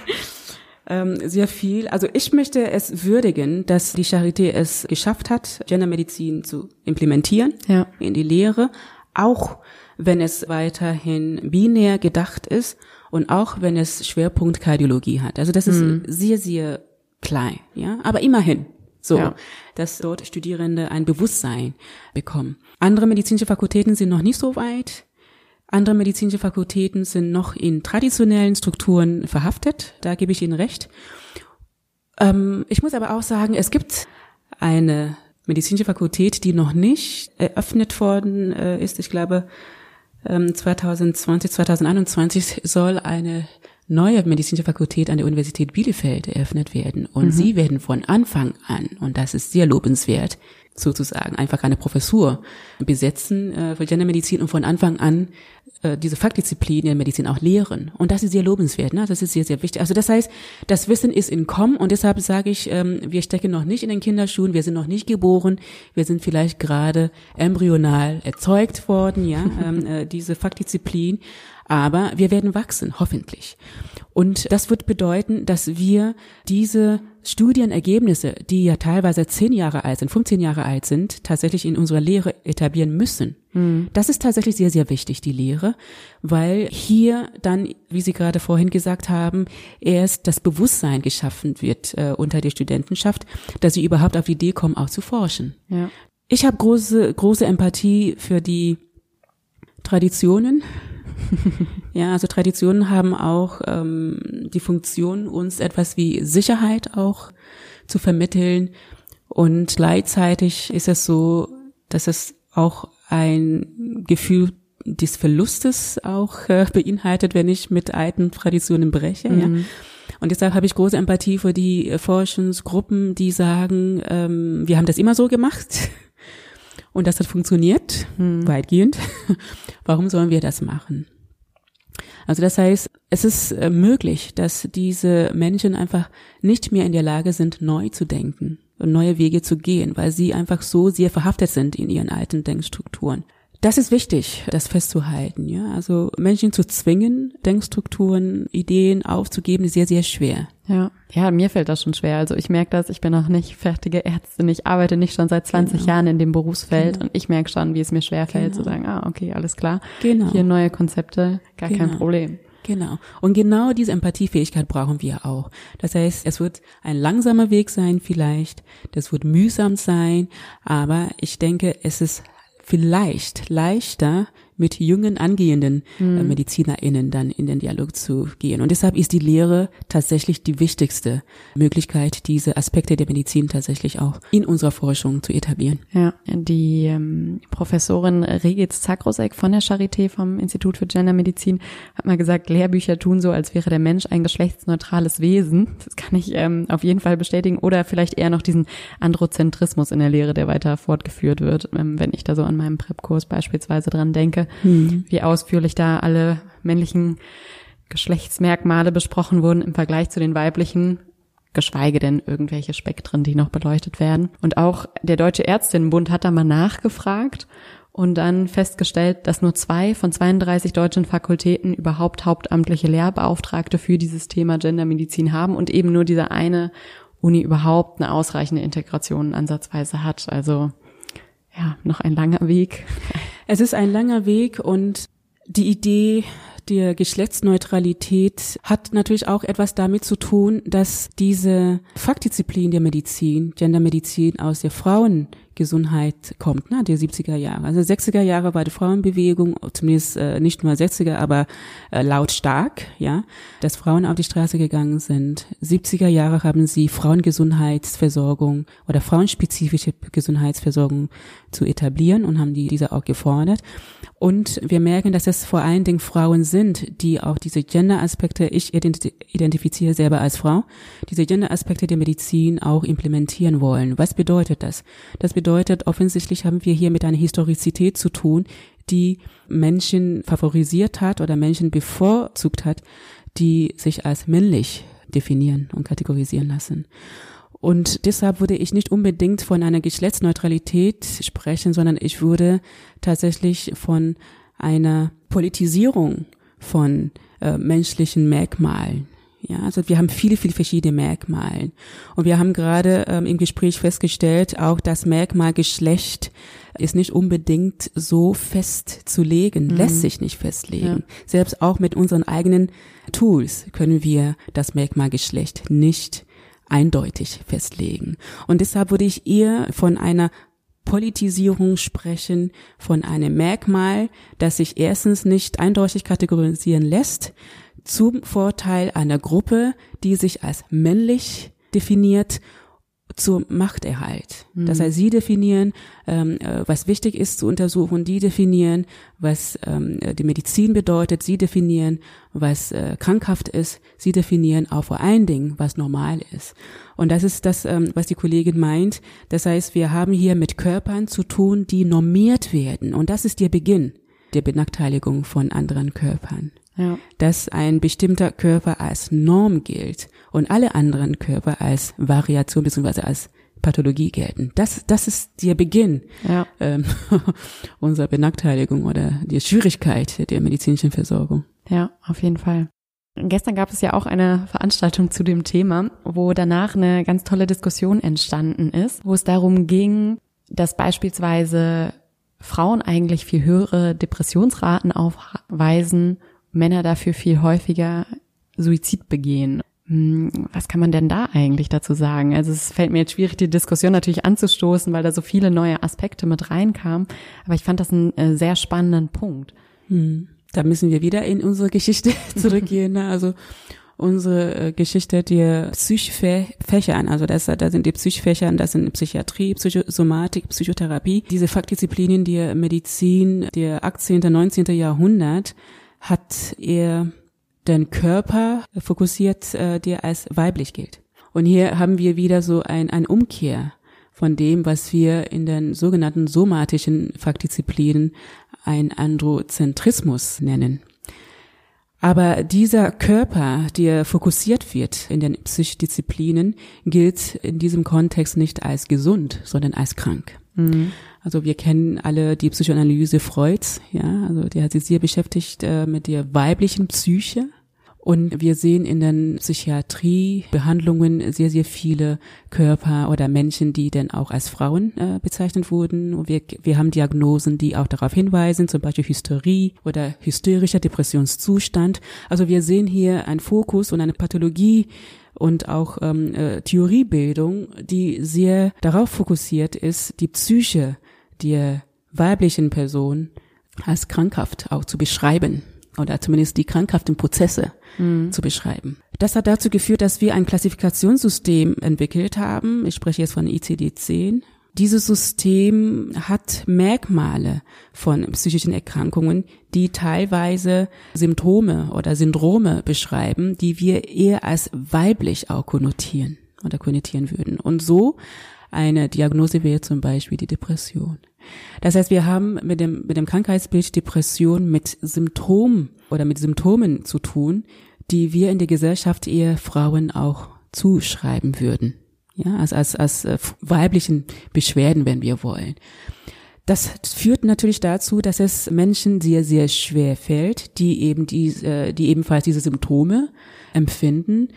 ähm, sehr viel. Also ich möchte es würdigen, dass die Charité es geschafft hat, Gendermedizin zu implementieren ja. in die Lehre, auch wenn es weiterhin binär gedacht ist und auch wenn es Schwerpunkt Kardiologie hat. Also das ist mhm. sehr, sehr klein, ja, aber immerhin. So, ja. dass dort Studierende ein Bewusstsein bekommen. Andere medizinische Fakultäten sind noch nicht so weit. Andere medizinische Fakultäten sind noch in traditionellen Strukturen verhaftet. Da gebe ich Ihnen recht. Ähm, ich muss aber auch sagen, es gibt eine medizinische Fakultät, die noch nicht eröffnet worden äh, ist. Ich glaube, 2020, ähm, 2021 soll eine neue medizinische Fakultät an der Universität Bielefeld eröffnet werden. Und mhm. sie werden von Anfang an, und das ist sehr lobenswert, sozusagen einfach eine Professur besetzen äh, für Gendermedizin und von Anfang an äh, diese Faktdisziplin in der Medizin auch lehren. Und das ist sehr lobenswert, ne? das ist sehr, sehr wichtig. Also das heißt, das Wissen ist in Kommen und deshalb sage ich, ähm, wir stecken noch nicht in den Kinderschuhen, wir sind noch nicht geboren, wir sind vielleicht gerade embryonal erzeugt worden, ja, ähm, äh, diese Faktdisziplin. Aber wir werden wachsen, hoffentlich. Und das wird bedeuten, dass wir diese Studienergebnisse, die ja teilweise zehn Jahre alt sind, 15 Jahre alt sind, tatsächlich in unserer Lehre etablieren müssen. Mhm. Das ist tatsächlich sehr, sehr wichtig, die Lehre, weil hier dann, wie Sie gerade vorhin gesagt haben, erst das Bewusstsein geschaffen wird äh, unter der Studentenschaft, dass sie überhaupt auf die Idee kommen, auch zu forschen. Ja. Ich habe große, große Empathie für die Traditionen, ja, also Traditionen haben auch ähm, die Funktion, uns etwas wie Sicherheit auch zu vermitteln. Und gleichzeitig ist es so, dass es auch ein Gefühl des Verlustes auch äh, beinhaltet, wenn ich mit alten Traditionen breche. Mhm. Ja. Und deshalb habe ich große Empathie für die Forschungsgruppen, die sagen, ähm, wir haben das immer so gemacht und das hat funktioniert, mhm. weitgehend. Warum sollen wir das machen? Also das heißt, es ist äh, möglich, dass diese Menschen einfach nicht mehr in der Lage sind, neu zu denken und neue Wege zu gehen, weil sie einfach so sehr verhaftet sind in ihren alten Denkstrukturen. Das ist wichtig, das festzuhalten, ja. Also Menschen zu zwingen, Denkstrukturen, Ideen aufzugeben, ist sehr, sehr schwer. Ja. Ja, mir fällt das schon schwer. Also ich merke das, ich bin noch nicht fertige Ärztin. Ich arbeite nicht schon seit 20 genau. Jahren in dem Berufsfeld genau. und ich merke schon, wie es mir schwer fällt, genau. zu sagen, ah, okay, alles klar. Genau. Hier neue Konzepte, gar kein genau. Problem. Genau. Und genau diese Empathiefähigkeit brauchen wir auch. Das heißt, es wird ein langsamer Weg sein vielleicht, das wird mühsam sein, aber ich denke, es ist vielleicht leichter mit jungen angehenden mhm. äh, MedizinerInnen dann in den Dialog zu gehen. Und deshalb ist die Lehre tatsächlich die wichtigste Möglichkeit, diese Aspekte der Medizin tatsächlich auch in unserer Forschung zu etablieren. Ja, die ähm, Professorin Regitz Zakrosek von der Charité vom Institut für Gendermedizin hat mal gesagt, Lehrbücher tun so, als wäre der Mensch ein geschlechtsneutrales Wesen. Das kann ich ähm, auf jeden Fall bestätigen. Oder vielleicht eher noch diesen Androzentrismus in der Lehre, der weiter fortgeführt wird, ähm, wenn ich da so an meinem Prep-Kurs beispielsweise dran denke hm. wie ausführlich da alle männlichen Geschlechtsmerkmale besprochen wurden im Vergleich zu den weiblichen, geschweige denn irgendwelche Spektren, die noch beleuchtet werden. Und auch der Deutsche Ärztinnenbund hat da mal nachgefragt und dann festgestellt, dass nur zwei von 32 deutschen Fakultäten überhaupt hauptamtliche Lehrbeauftragte für dieses Thema Gendermedizin haben und eben nur diese eine Uni überhaupt eine ausreichende Integration ansatzweise hat. Also ja, noch ein langer Weg. Es ist ein langer Weg und die Idee der Geschlechtsneutralität hat natürlich auch etwas damit zu tun, dass diese Faktdisziplin der Medizin, Gendermedizin aus der Frauen Gesundheit kommt, ne, der 70er Jahre. Also 60er Jahre war die Frauenbewegung, zumindest äh, nicht nur 60er, aber äh, lautstark, ja, dass Frauen auf die Straße gegangen sind. 70er Jahre haben sie Frauengesundheitsversorgung oder frauenspezifische Gesundheitsversorgung zu etablieren und haben die diese auch gefordert. Und wir merken, dass es vor allen Dingen Frauen sind, die auch diese Gender-Aspekte, ich identifiziere selber als Frau, diese Gender-Aspekte der Medizin auch implementieren wollen. Was bedeutet das? Das bedeutet bedeutet, offensichtlich haben wir hier mit einer Historizität zu tun, die Menschen favorisiert hat oder Menschen bevorzugt hat, die sich als männlich definieren und kategorisieren lassen. Und deshalb würde ich nicht unbedingt von einer Geschlechtsneutralität sprechen, sondern ich würde tatsächlich von einer Politisierung von äh, menschlichen Merkmalen. Ja, also wir haben viele, viele verschiedene Merkmale. Und wir haben gerade ähm, im Gespräch festgestellt, auch das Merkmal Geschlecht ist nicht unbedingt so festzulegen, mhm. lässt sich nicht festlegen. Ja. Selbst auch mit unseren eigenen Tools können wir das Merkmal Geschlecht nicht eindeutig festlegen. Und deshalb würde ich eher von einer Politisierung sprechen, von einem Merkmal, das sich erstens nicht eindeutig kategorisieren lässt, zum Vorteil einer Gruppe, die sich als männlich definiert zur Machterhalt. Mhm. Das heißt, sie definieren, ähm, äh, was wichtig ist zu untersuchen, die definieren, was ähm, die Medizin bedeutet, sie definieren, was äh, krankhaft ist, sie definieren auch vor allen Dingen, was normal ist. Und das ist das, ähm, was die Kollegin meint. Das heißt, wir haben hier mit Körpern zu tun, die normiert werden. Und das ist der Beginn der Benachteiligung von anderen Körpern. Ja. Dass ein bestimmter Körper als Norm gilt und alle anderen Körper als Variation bzw. als Pathologie gelten. Das, das ist der Beginn ja. ähm, unserer Benachteiligung oder der Schwierigkeit der medizinischen Versorgung. Ja, auf jeden Fall. Gestern gab es ja auch eine Veranstaltung zu dem Thema, wo danach eine ganz tolle Diskussion entstanden ist, wo es darum ging, dass beispielsweise Frauen eigentlich viel höhere Depressionsraten aufweisen, Männer dafür viel häufiger Suizid begehen. Hm, was kann man denn da eigentlich dazu sagen? Also es fällt mir jetzt schwierig, die Diskussion natürlich anzustoßen, weil da so viele neue Aspekte mit reinkamen. Aber ich fand das einen äh, sehr spannenden Punkt. Hm. Da müssen wir wieder in unsere Geschichte zurückgehen. Ne? Also unsere äh, Geschichte der Psychfächern, also das, da sind die Psychfächern, das sind Psychiatrie, Psychosomatik, Psychotherapie, diese Fachdisziplinen der Medizin der 18., 19. Jahrhundert hat er den Körper fokussiert, äh, der als weiblich gilt. Und hier haben wir wieder so ein, ein Umkehr von dem, was wir in den sogenannten somatischen Fachdisziplinen ein Androzentrismus nennen. Aber dieser Körper, der fokussiert wird in den Psychdisziplinen, gilt in diesem Kontext nicht als gesund, sondern als krank. Mhm. Also wir kennen alle die Psychoanalyse Freuds, ja, also der hat sich sehr beschäftigt äh, mit der weiblichen Psyche und wir sehen in den Psychiatriebehandlungen sehr, sehr viele Körper oder Menschen, die dann auch als Frauen äh, bezeichnet wurden. Und wir, wir haben Diagnosen, die auch darauf hinweisen, zum Beispiel Hysterie oder hysterischer Depressionszustand. Also wir sehen hier einen Fokus und eine Pathologie und auch ähm, äh, Theoriebildung, die sehr darauf fokussiert ist, die Psyche der weiblichen Person als krankhaft auch zu beschreiben oder zumindest die krankhaften Prozesse mhm. zu beschreiben. Das hat dazu geführt, dass wir ein Klassifikationssystem entwickelt haben. Ich spreche jetzt von ICD-10. Dieses System hat Merkmale von psychischen Erkrankungen, die teilweise Symptome oder Syndrome beschreiben, die wir eher als weiblich auch konnotieren oder konnotieren würden. Und so eine Diagnose wäre zum Beispiel die Depression. Das heißt, wir haben mit dem, mit dem Krankheitsbild Depression mit Symptomen oder mit Symptomen zu tun, die wir in der Gesellschaft eher Frauen auch zuschreiben würden. Ja, als, als, als äh, weiblichen Beschwerden, wenn wir wollen. Das führt natürlich dazu, dass es Menschen sehr, sehr schwer fällt, die eben die, äh, die ebenfalls diese Symptome empfinden,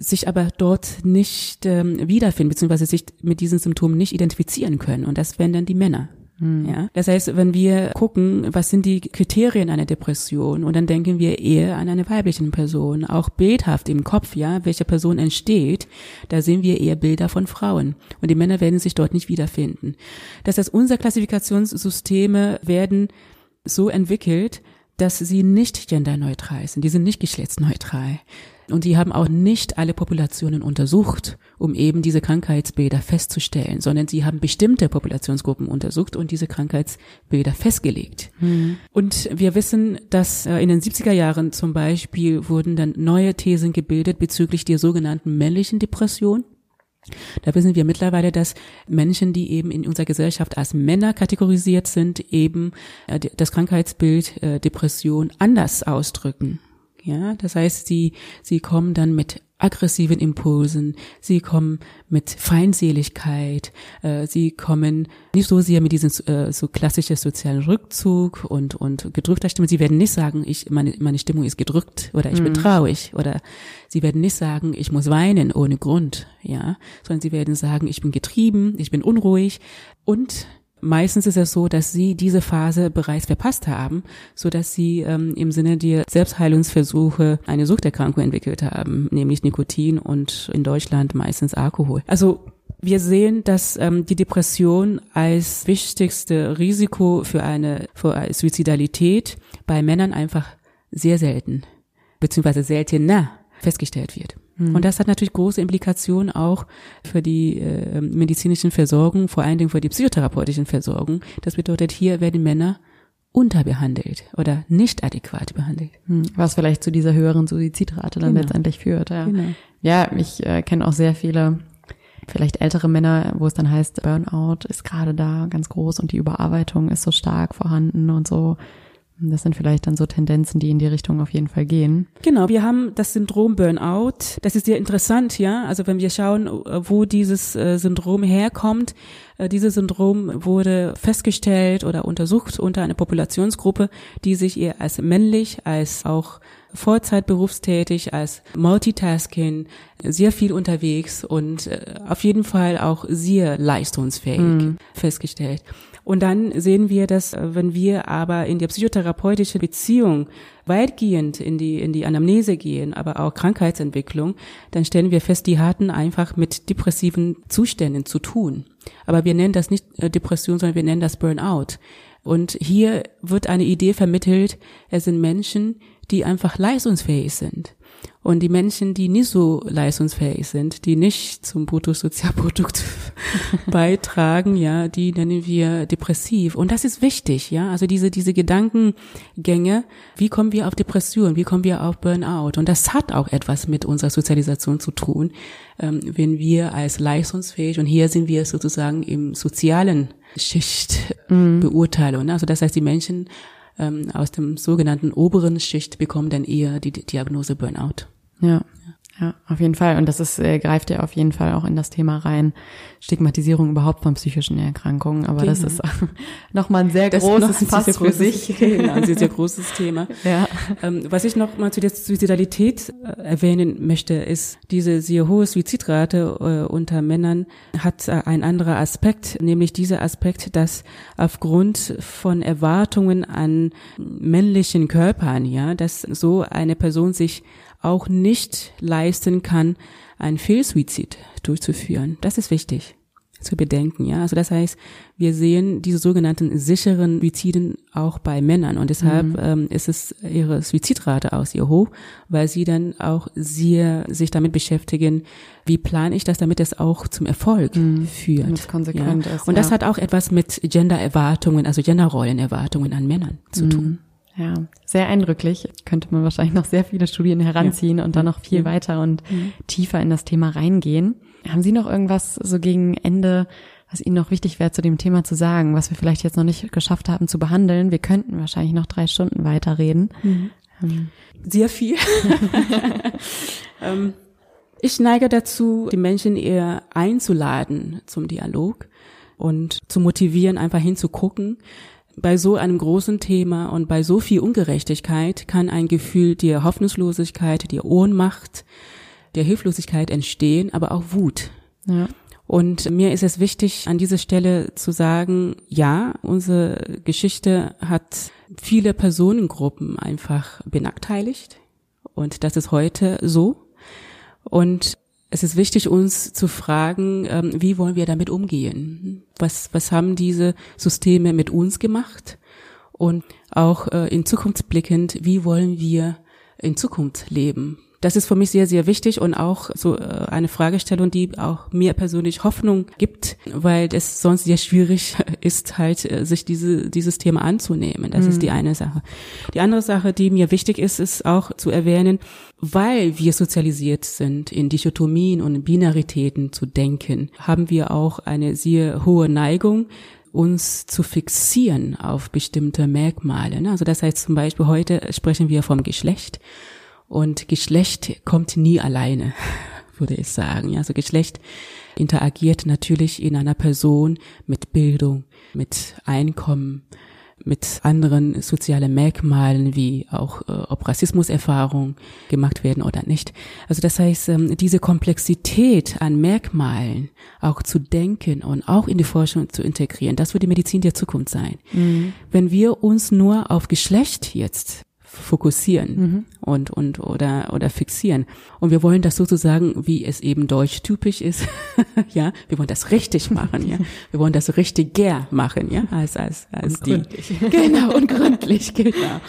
sich aber dort nicht ähm, wiederfinden, beziehungsweise sich mit diesen Symptomen nicht identifizieren können. Und das wären dann die Männer. Hm. Ja, das heißt, wenn wir gucken, was sind die Kriterien einer Depression, und dann denken wir eher an eine weibliche Person, auch bildhaft im Kopf, ja, welche Person entsteht, da sehen wir eher Bilder von Frauen. Und die Männer werden sich dort nicht wiederfinden. Das heißt, unsere Klassifikationssysteme werden so entwickelt, dass sie nicht genderneutral sind, die sind nicht geschlechtsneutral. Und die haben auch nicht alle Populationen untersucht, um eben diese Krankheitsbilder festzustellen, sondern sie haben bestimmte Populationsgruppen untersucht und diese Krankheitsbilder festgelegt. Mhm. Und wir wissen, dass äh, in den 70er Jahren zum Beispiel wurden dann neue Thesen gebildet bezüglich der sogenannten männlichen Depression. Da wissen wir mittlerweile, dass Menschen, die eben in unserer Gesellschaft als Männer kategorisiert sind, eben äh, das Krankheitsbild äh, Depression anders ausdrücken. Ja, das heißt, sie, sie kommen dann mit aggressiven Impulsen, sie kommen mit Feindseligkeit, äh, sie kommen nicht so sehr mit diesem äh, so klassisches sozialen Rückzug und und gedrückter Stimme. Sie werden nicht sagen, ich meine meine Stimmung ist gedrückt oder ich mhm. bin traurig oder sie werden nicht sagen, ich muss weinen ohne Grund, ja, sondern sie werden sagen, ich bin getrieben, ich bin unruhig und Meistens ist es so, dass sie diese Phase bereits verpasst haben, so dass sie ähm, im Sinne der Selbstheilungsversuche eine Suchterkrankung entwickelt haben, nämlich Nikotin und in Deutschland meistens Alkohol. Also wir sehen, dass ähm, die Depression als wichtigste Risiko für eine für Suizidalität bei Männern einfach sehr selten beziehungsweise seltener festgestellt wird. Mhm. Und das hat natürlich große Implikationen auch für die äh, medizinischen Versorgung, vor allen Dingen für die psychotherapeutischen Versorgung. Das bedeutet, hier werden Männer unterbehandelt oder nicht adäquat behandelt. Hm. Was vielleicht zu dieser höheren Suizidrate dann genau. letztendlich führt. Ja, genau. ja ich äh, kenne auch sehr viele, vielleicht ältere Männer, wo es dann heißt, Burnout ist gerade da ganz groß und die Überarbeitung ist so stark vorhanden und so. Das sind vielleicht dann so Tendenzen, die in die Richtung auf jeden Fall gehen. Genau, wir haben das Syndrom Burnout. Das ist sehr interessant, ja. Also wenn wir schauen, wo dieses äh, Syndrom herkommt, äh, dieses Syndrom wurde festgestellt oder untersucht unter einer Populationsgruppe, die sich eher als männlich, als auch Vollzeitberufstätig, als Multitasking, sehr viel unterwegs und äh, auf jeden Fall auch sehr leistungsfähig mm. festgestellt. Und dann sehen wir, dass äh, wenn wir aber in die psychotherapeutische Beziehung weitgehend in die, in die Anamnese gehen, aber auch Krankheitsentwicklung, dann stellen wir fest, die hatten einfach mit depressiven Zuständen zu tun. Aber wir nennen das nicht äh, Depression, sondern wir nennen das Burnout. Und hier wird eine Idee vermittelt, es sind Menschen, die einfach leistungsfähig sind. Und die Menschen, die nicht so leistungsfähig sind, die nicht zum Bruttosozialprodukt beitragen, ja, die nennen wir depressiv. Und das ist wichtig, ja. Also diese, diese Gedankengänge, wie kommen wir auf Depression, wie kommen wir auf Burnout? Und das hat auch etwas mit unserer Sozialisation zu tun, ähm, wenn wir als leistungsfähig, und hier sind wir sozusagen im sozialen Schicht mhm. Beurteilung. Ne? Also das heißt, die Menschen ähm, aus dem sogenannten oberen Schicht bekommen dann eher die Diagnose Burnout. Ja. Ja, auf jeden Fall. Und das ist, äh, greift ja auf jeden Fall auch in das Thema rein. Stigmatisierung überhaupt von psychischen Erkrankungen. Aber genau. das ist nochmal ein sehr das großes Fass für sich. Genau, ein sehr, sehr großes Thema. Ja. Ähm, was ich noch mal zu der Suizidalität äh, erwähnen möchte, ist, diese sehr hohe Suizidrate äh, unter Männern hat äh, ein anderer Aspekt, nämlich dieser Aspekt, dass aufgrund von Erwartungen an männlichen Körpern, ja, dass so eine Person sich auch nicht leisten kann, einen Fehlsuizid durchzuführen. Das ist wichtig zu bedenken, ja. Also das heißt, wir sehen diese sogenannten sicheren Suiziden auch bei Männern und deshalb mhm. ähm, ist es ihre Suizidrate auch sehr hoch, weil sie dann auch sehr sich damit beschäftigen, wie plane ich das, damit es auch zum Erfolg mhm. führt. Damit konsequent ja. ist. Und ja. das hat auch etwas mit Gender-Erwartungen, also Genderrollenerwartungen an Männern zu mhm. tun. Ja, sehr eindrücklich. Könnte man wahrscheinlich noch sehr viele Studien heranziehen ja. und dann noch viel weiter und mhm. tiefer in das Thema reingehen. Haben Sie noch irgendwas so gegen Ende, was Ihnen noch wichtig wäre, zu dem Thema zu sagen, was wir vielleicht jetzt noch nicht geschafft haben zu behandeln? Wir könnten wahrscheinlich noch drei Stunden weiterreden. Mhm. Ähm. Sehr viel. ähm, ich neige dazu, die Menschen eher einzuladen zum Dialog und zu motivieren, einfach hinzugucken bei so einem großen Thema und bei so viel Ungerechtigkeit kann ein Gefühl der Hoffnungslosigkeit, der Ohnmacht, der Hilflosigkeit entstehen, aber auch Wut. Ja. Und mir ist es wichtig, an dieser Stelle zu sagen, ja, unsere Geschichte hat viele Personengruppen einfach benachteiligt. Und das ist heute so. Und es ist wichtig, uns zu fragen, ähm, wie wollen wir damit umgehen? Was, was haben diese Systeme mit uns gemacht? Und auch äh, in Zukunft blickend, wie wollen wir in Zukunft leben? Das ist für mich sehr, sehr wichtig und auch so äh, eine Fragestellung, die auch mir persönlich Hoffnung gibt, weil es sonst sehr schwierig ist, halt äh, sich diese, dieses Thema anzunehmen. Das mhm. ist die eine Sache. Die andere Sache, die mir wichtig ist, ist auch zu erwähnen, weil wir sozialisiert sind, in Dichotomien und Binaritäten zu denken, haben wir auch eine sehr hohe Neigung, uns zu fixieren auf bestimmte Merkmale. Ne? Also das heißt zum Beispiel, heute sprechen wir vom Geschlecht und Geschlecht kommt nie alleine, würde ich sagen. Also Geschlecht interagiert natürlich in einer Person mit Bildung, mit Einkommen, mit anderen sozialen Merkmalen, wie auch äh, ob Rassismuserfahrungen gemacht werden oder nicht. Also das heißt, ähm, diese Komplexität an Merkmalen auch zu denken und auch in die Forschung zu integrieren, das wird die Medizin der Zukunft sein. Mhm. Wenn wir uns nur auf Geschlecht jetzt fokussieren mhm. und und oder oder fixieren und wir wollen das sozusagen wie es eben deutsch typisch ist ja wir wollen das richtig machen ja wir wollen das richtiger machen ja als als als und die gründlich. genau und gründlich genau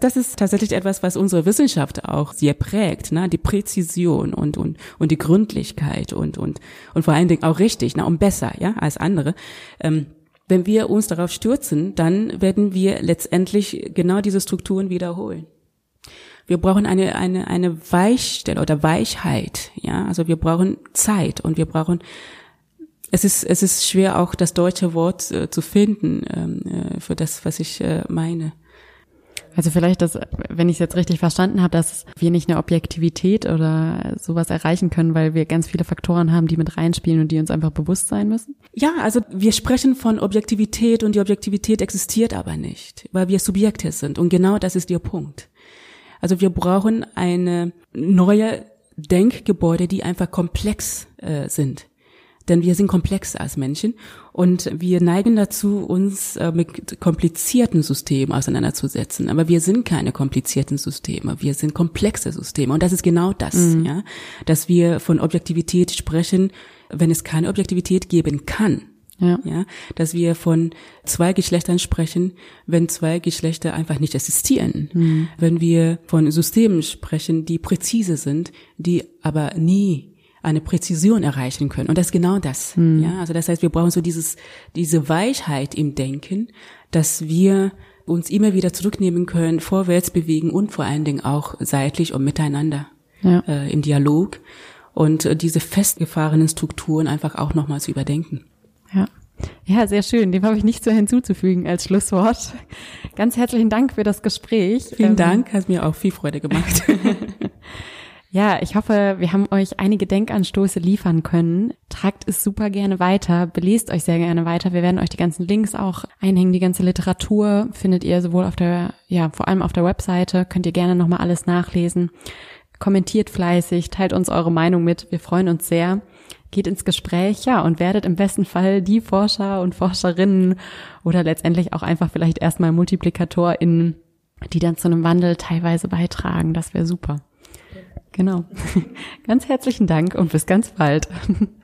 das ist tatsächlich etwas was unsere Wissenschaft auch sehr prägt ne die Präzision und und und die Gründlichkeit und und und vor allen Dingen auch richtig na und besser ja als andere ähm, wenn wir uns darauf stürzen, dann werden wir letztendlich genau diese Strukturen wiederholen. Wir brauchen eine, eine, eine Weichstelle oder Weichheit, ja. Also wir brauchen Zeit und wir brauchen, es ist, es ist schwer auch das deutsche Wort äh, zu finden, ähm, äh, für das, was ich äh, meine. Also vielleicht, dass, wenn ich es jetzt richtig verstanden habe, dass wir nicht eine Objektivität oder sowas erreichen können, weil wir ganz viele Faktoren haben, die mit reinspielen und die uns einfach bewusst sein müssen? Ja, also wir sprechen von Objektivität und die Objektivität existiert aber nicht, weil wir Subjekte sind. Und genau das ist der Punkt. Also wir brauchen eine neue Denkgebäude, die einfach komplex äh, sind denn wir sind komplex als Menschen und wir neigen dazu, uns äh, mit komplizierten Systemen auseinanderzusetzen. Aber wir sind keine komplizierten Systeme, wir sind komplexe Systeme. Und das ist genau das, mhm. ja, dass wir von Objektivität sprechen, wenn es keine Objektivität geben kann. Ja. ja, dass wir von zwei Geschlechtern sprechen, wenn zwei Geschlechter einfach nicht existieren. Mhm. Wenn wir von Systemen sprechen, die präzise sind, die aber nie eine Präzision erreichen können. Und das ist genau das. Mhm. Ja, also das heißt, wir brauchen so dieses, diese Weichheit im Denken, dass wir uns immer wieder zurücknehmen können, vorwärts bewegen und vor allen Dingen auch seitlich und miteinander ja. äh, im Dialog und äh, diese festgefahrenen Strukturen einfach auch nochmal zu überdenken. Ja. Ja, sehr schön. Dem habe ich nichts mehr hinzuzufügen als Schlusswort. Ganz herzlichen Dank für das Gespräch. Vielen ähm, Dank, hat mir auch viel Freude gemacht. Ja, ich hoffe, wir haben euch einige Denkanstöße liefern können. Tragt es super gerne weiter, belest euch sehr gerne weiter. Wir werden euch die ganzen Links auch einhängen. Die ganze Literatur findet ihr sowohl auf der, ja, vor allem auf der Webseite. Könnt ihr gerne nochmal alles nachlesen. Kommentiert fleißig, teilt uns eure Meinung mit. Wir freuen uns sehr. Geht ins Gespräch, ja, und werdet im besten Fall die Forscher und Forscherinnen oder letztendlich auch einfach vielleicht erstmal MultiplikatorInnen, die dann zu einem Wandel teilweise beitragen. Das wäre super. Genau. Ganz herzlichen Dank und bis ganz bald.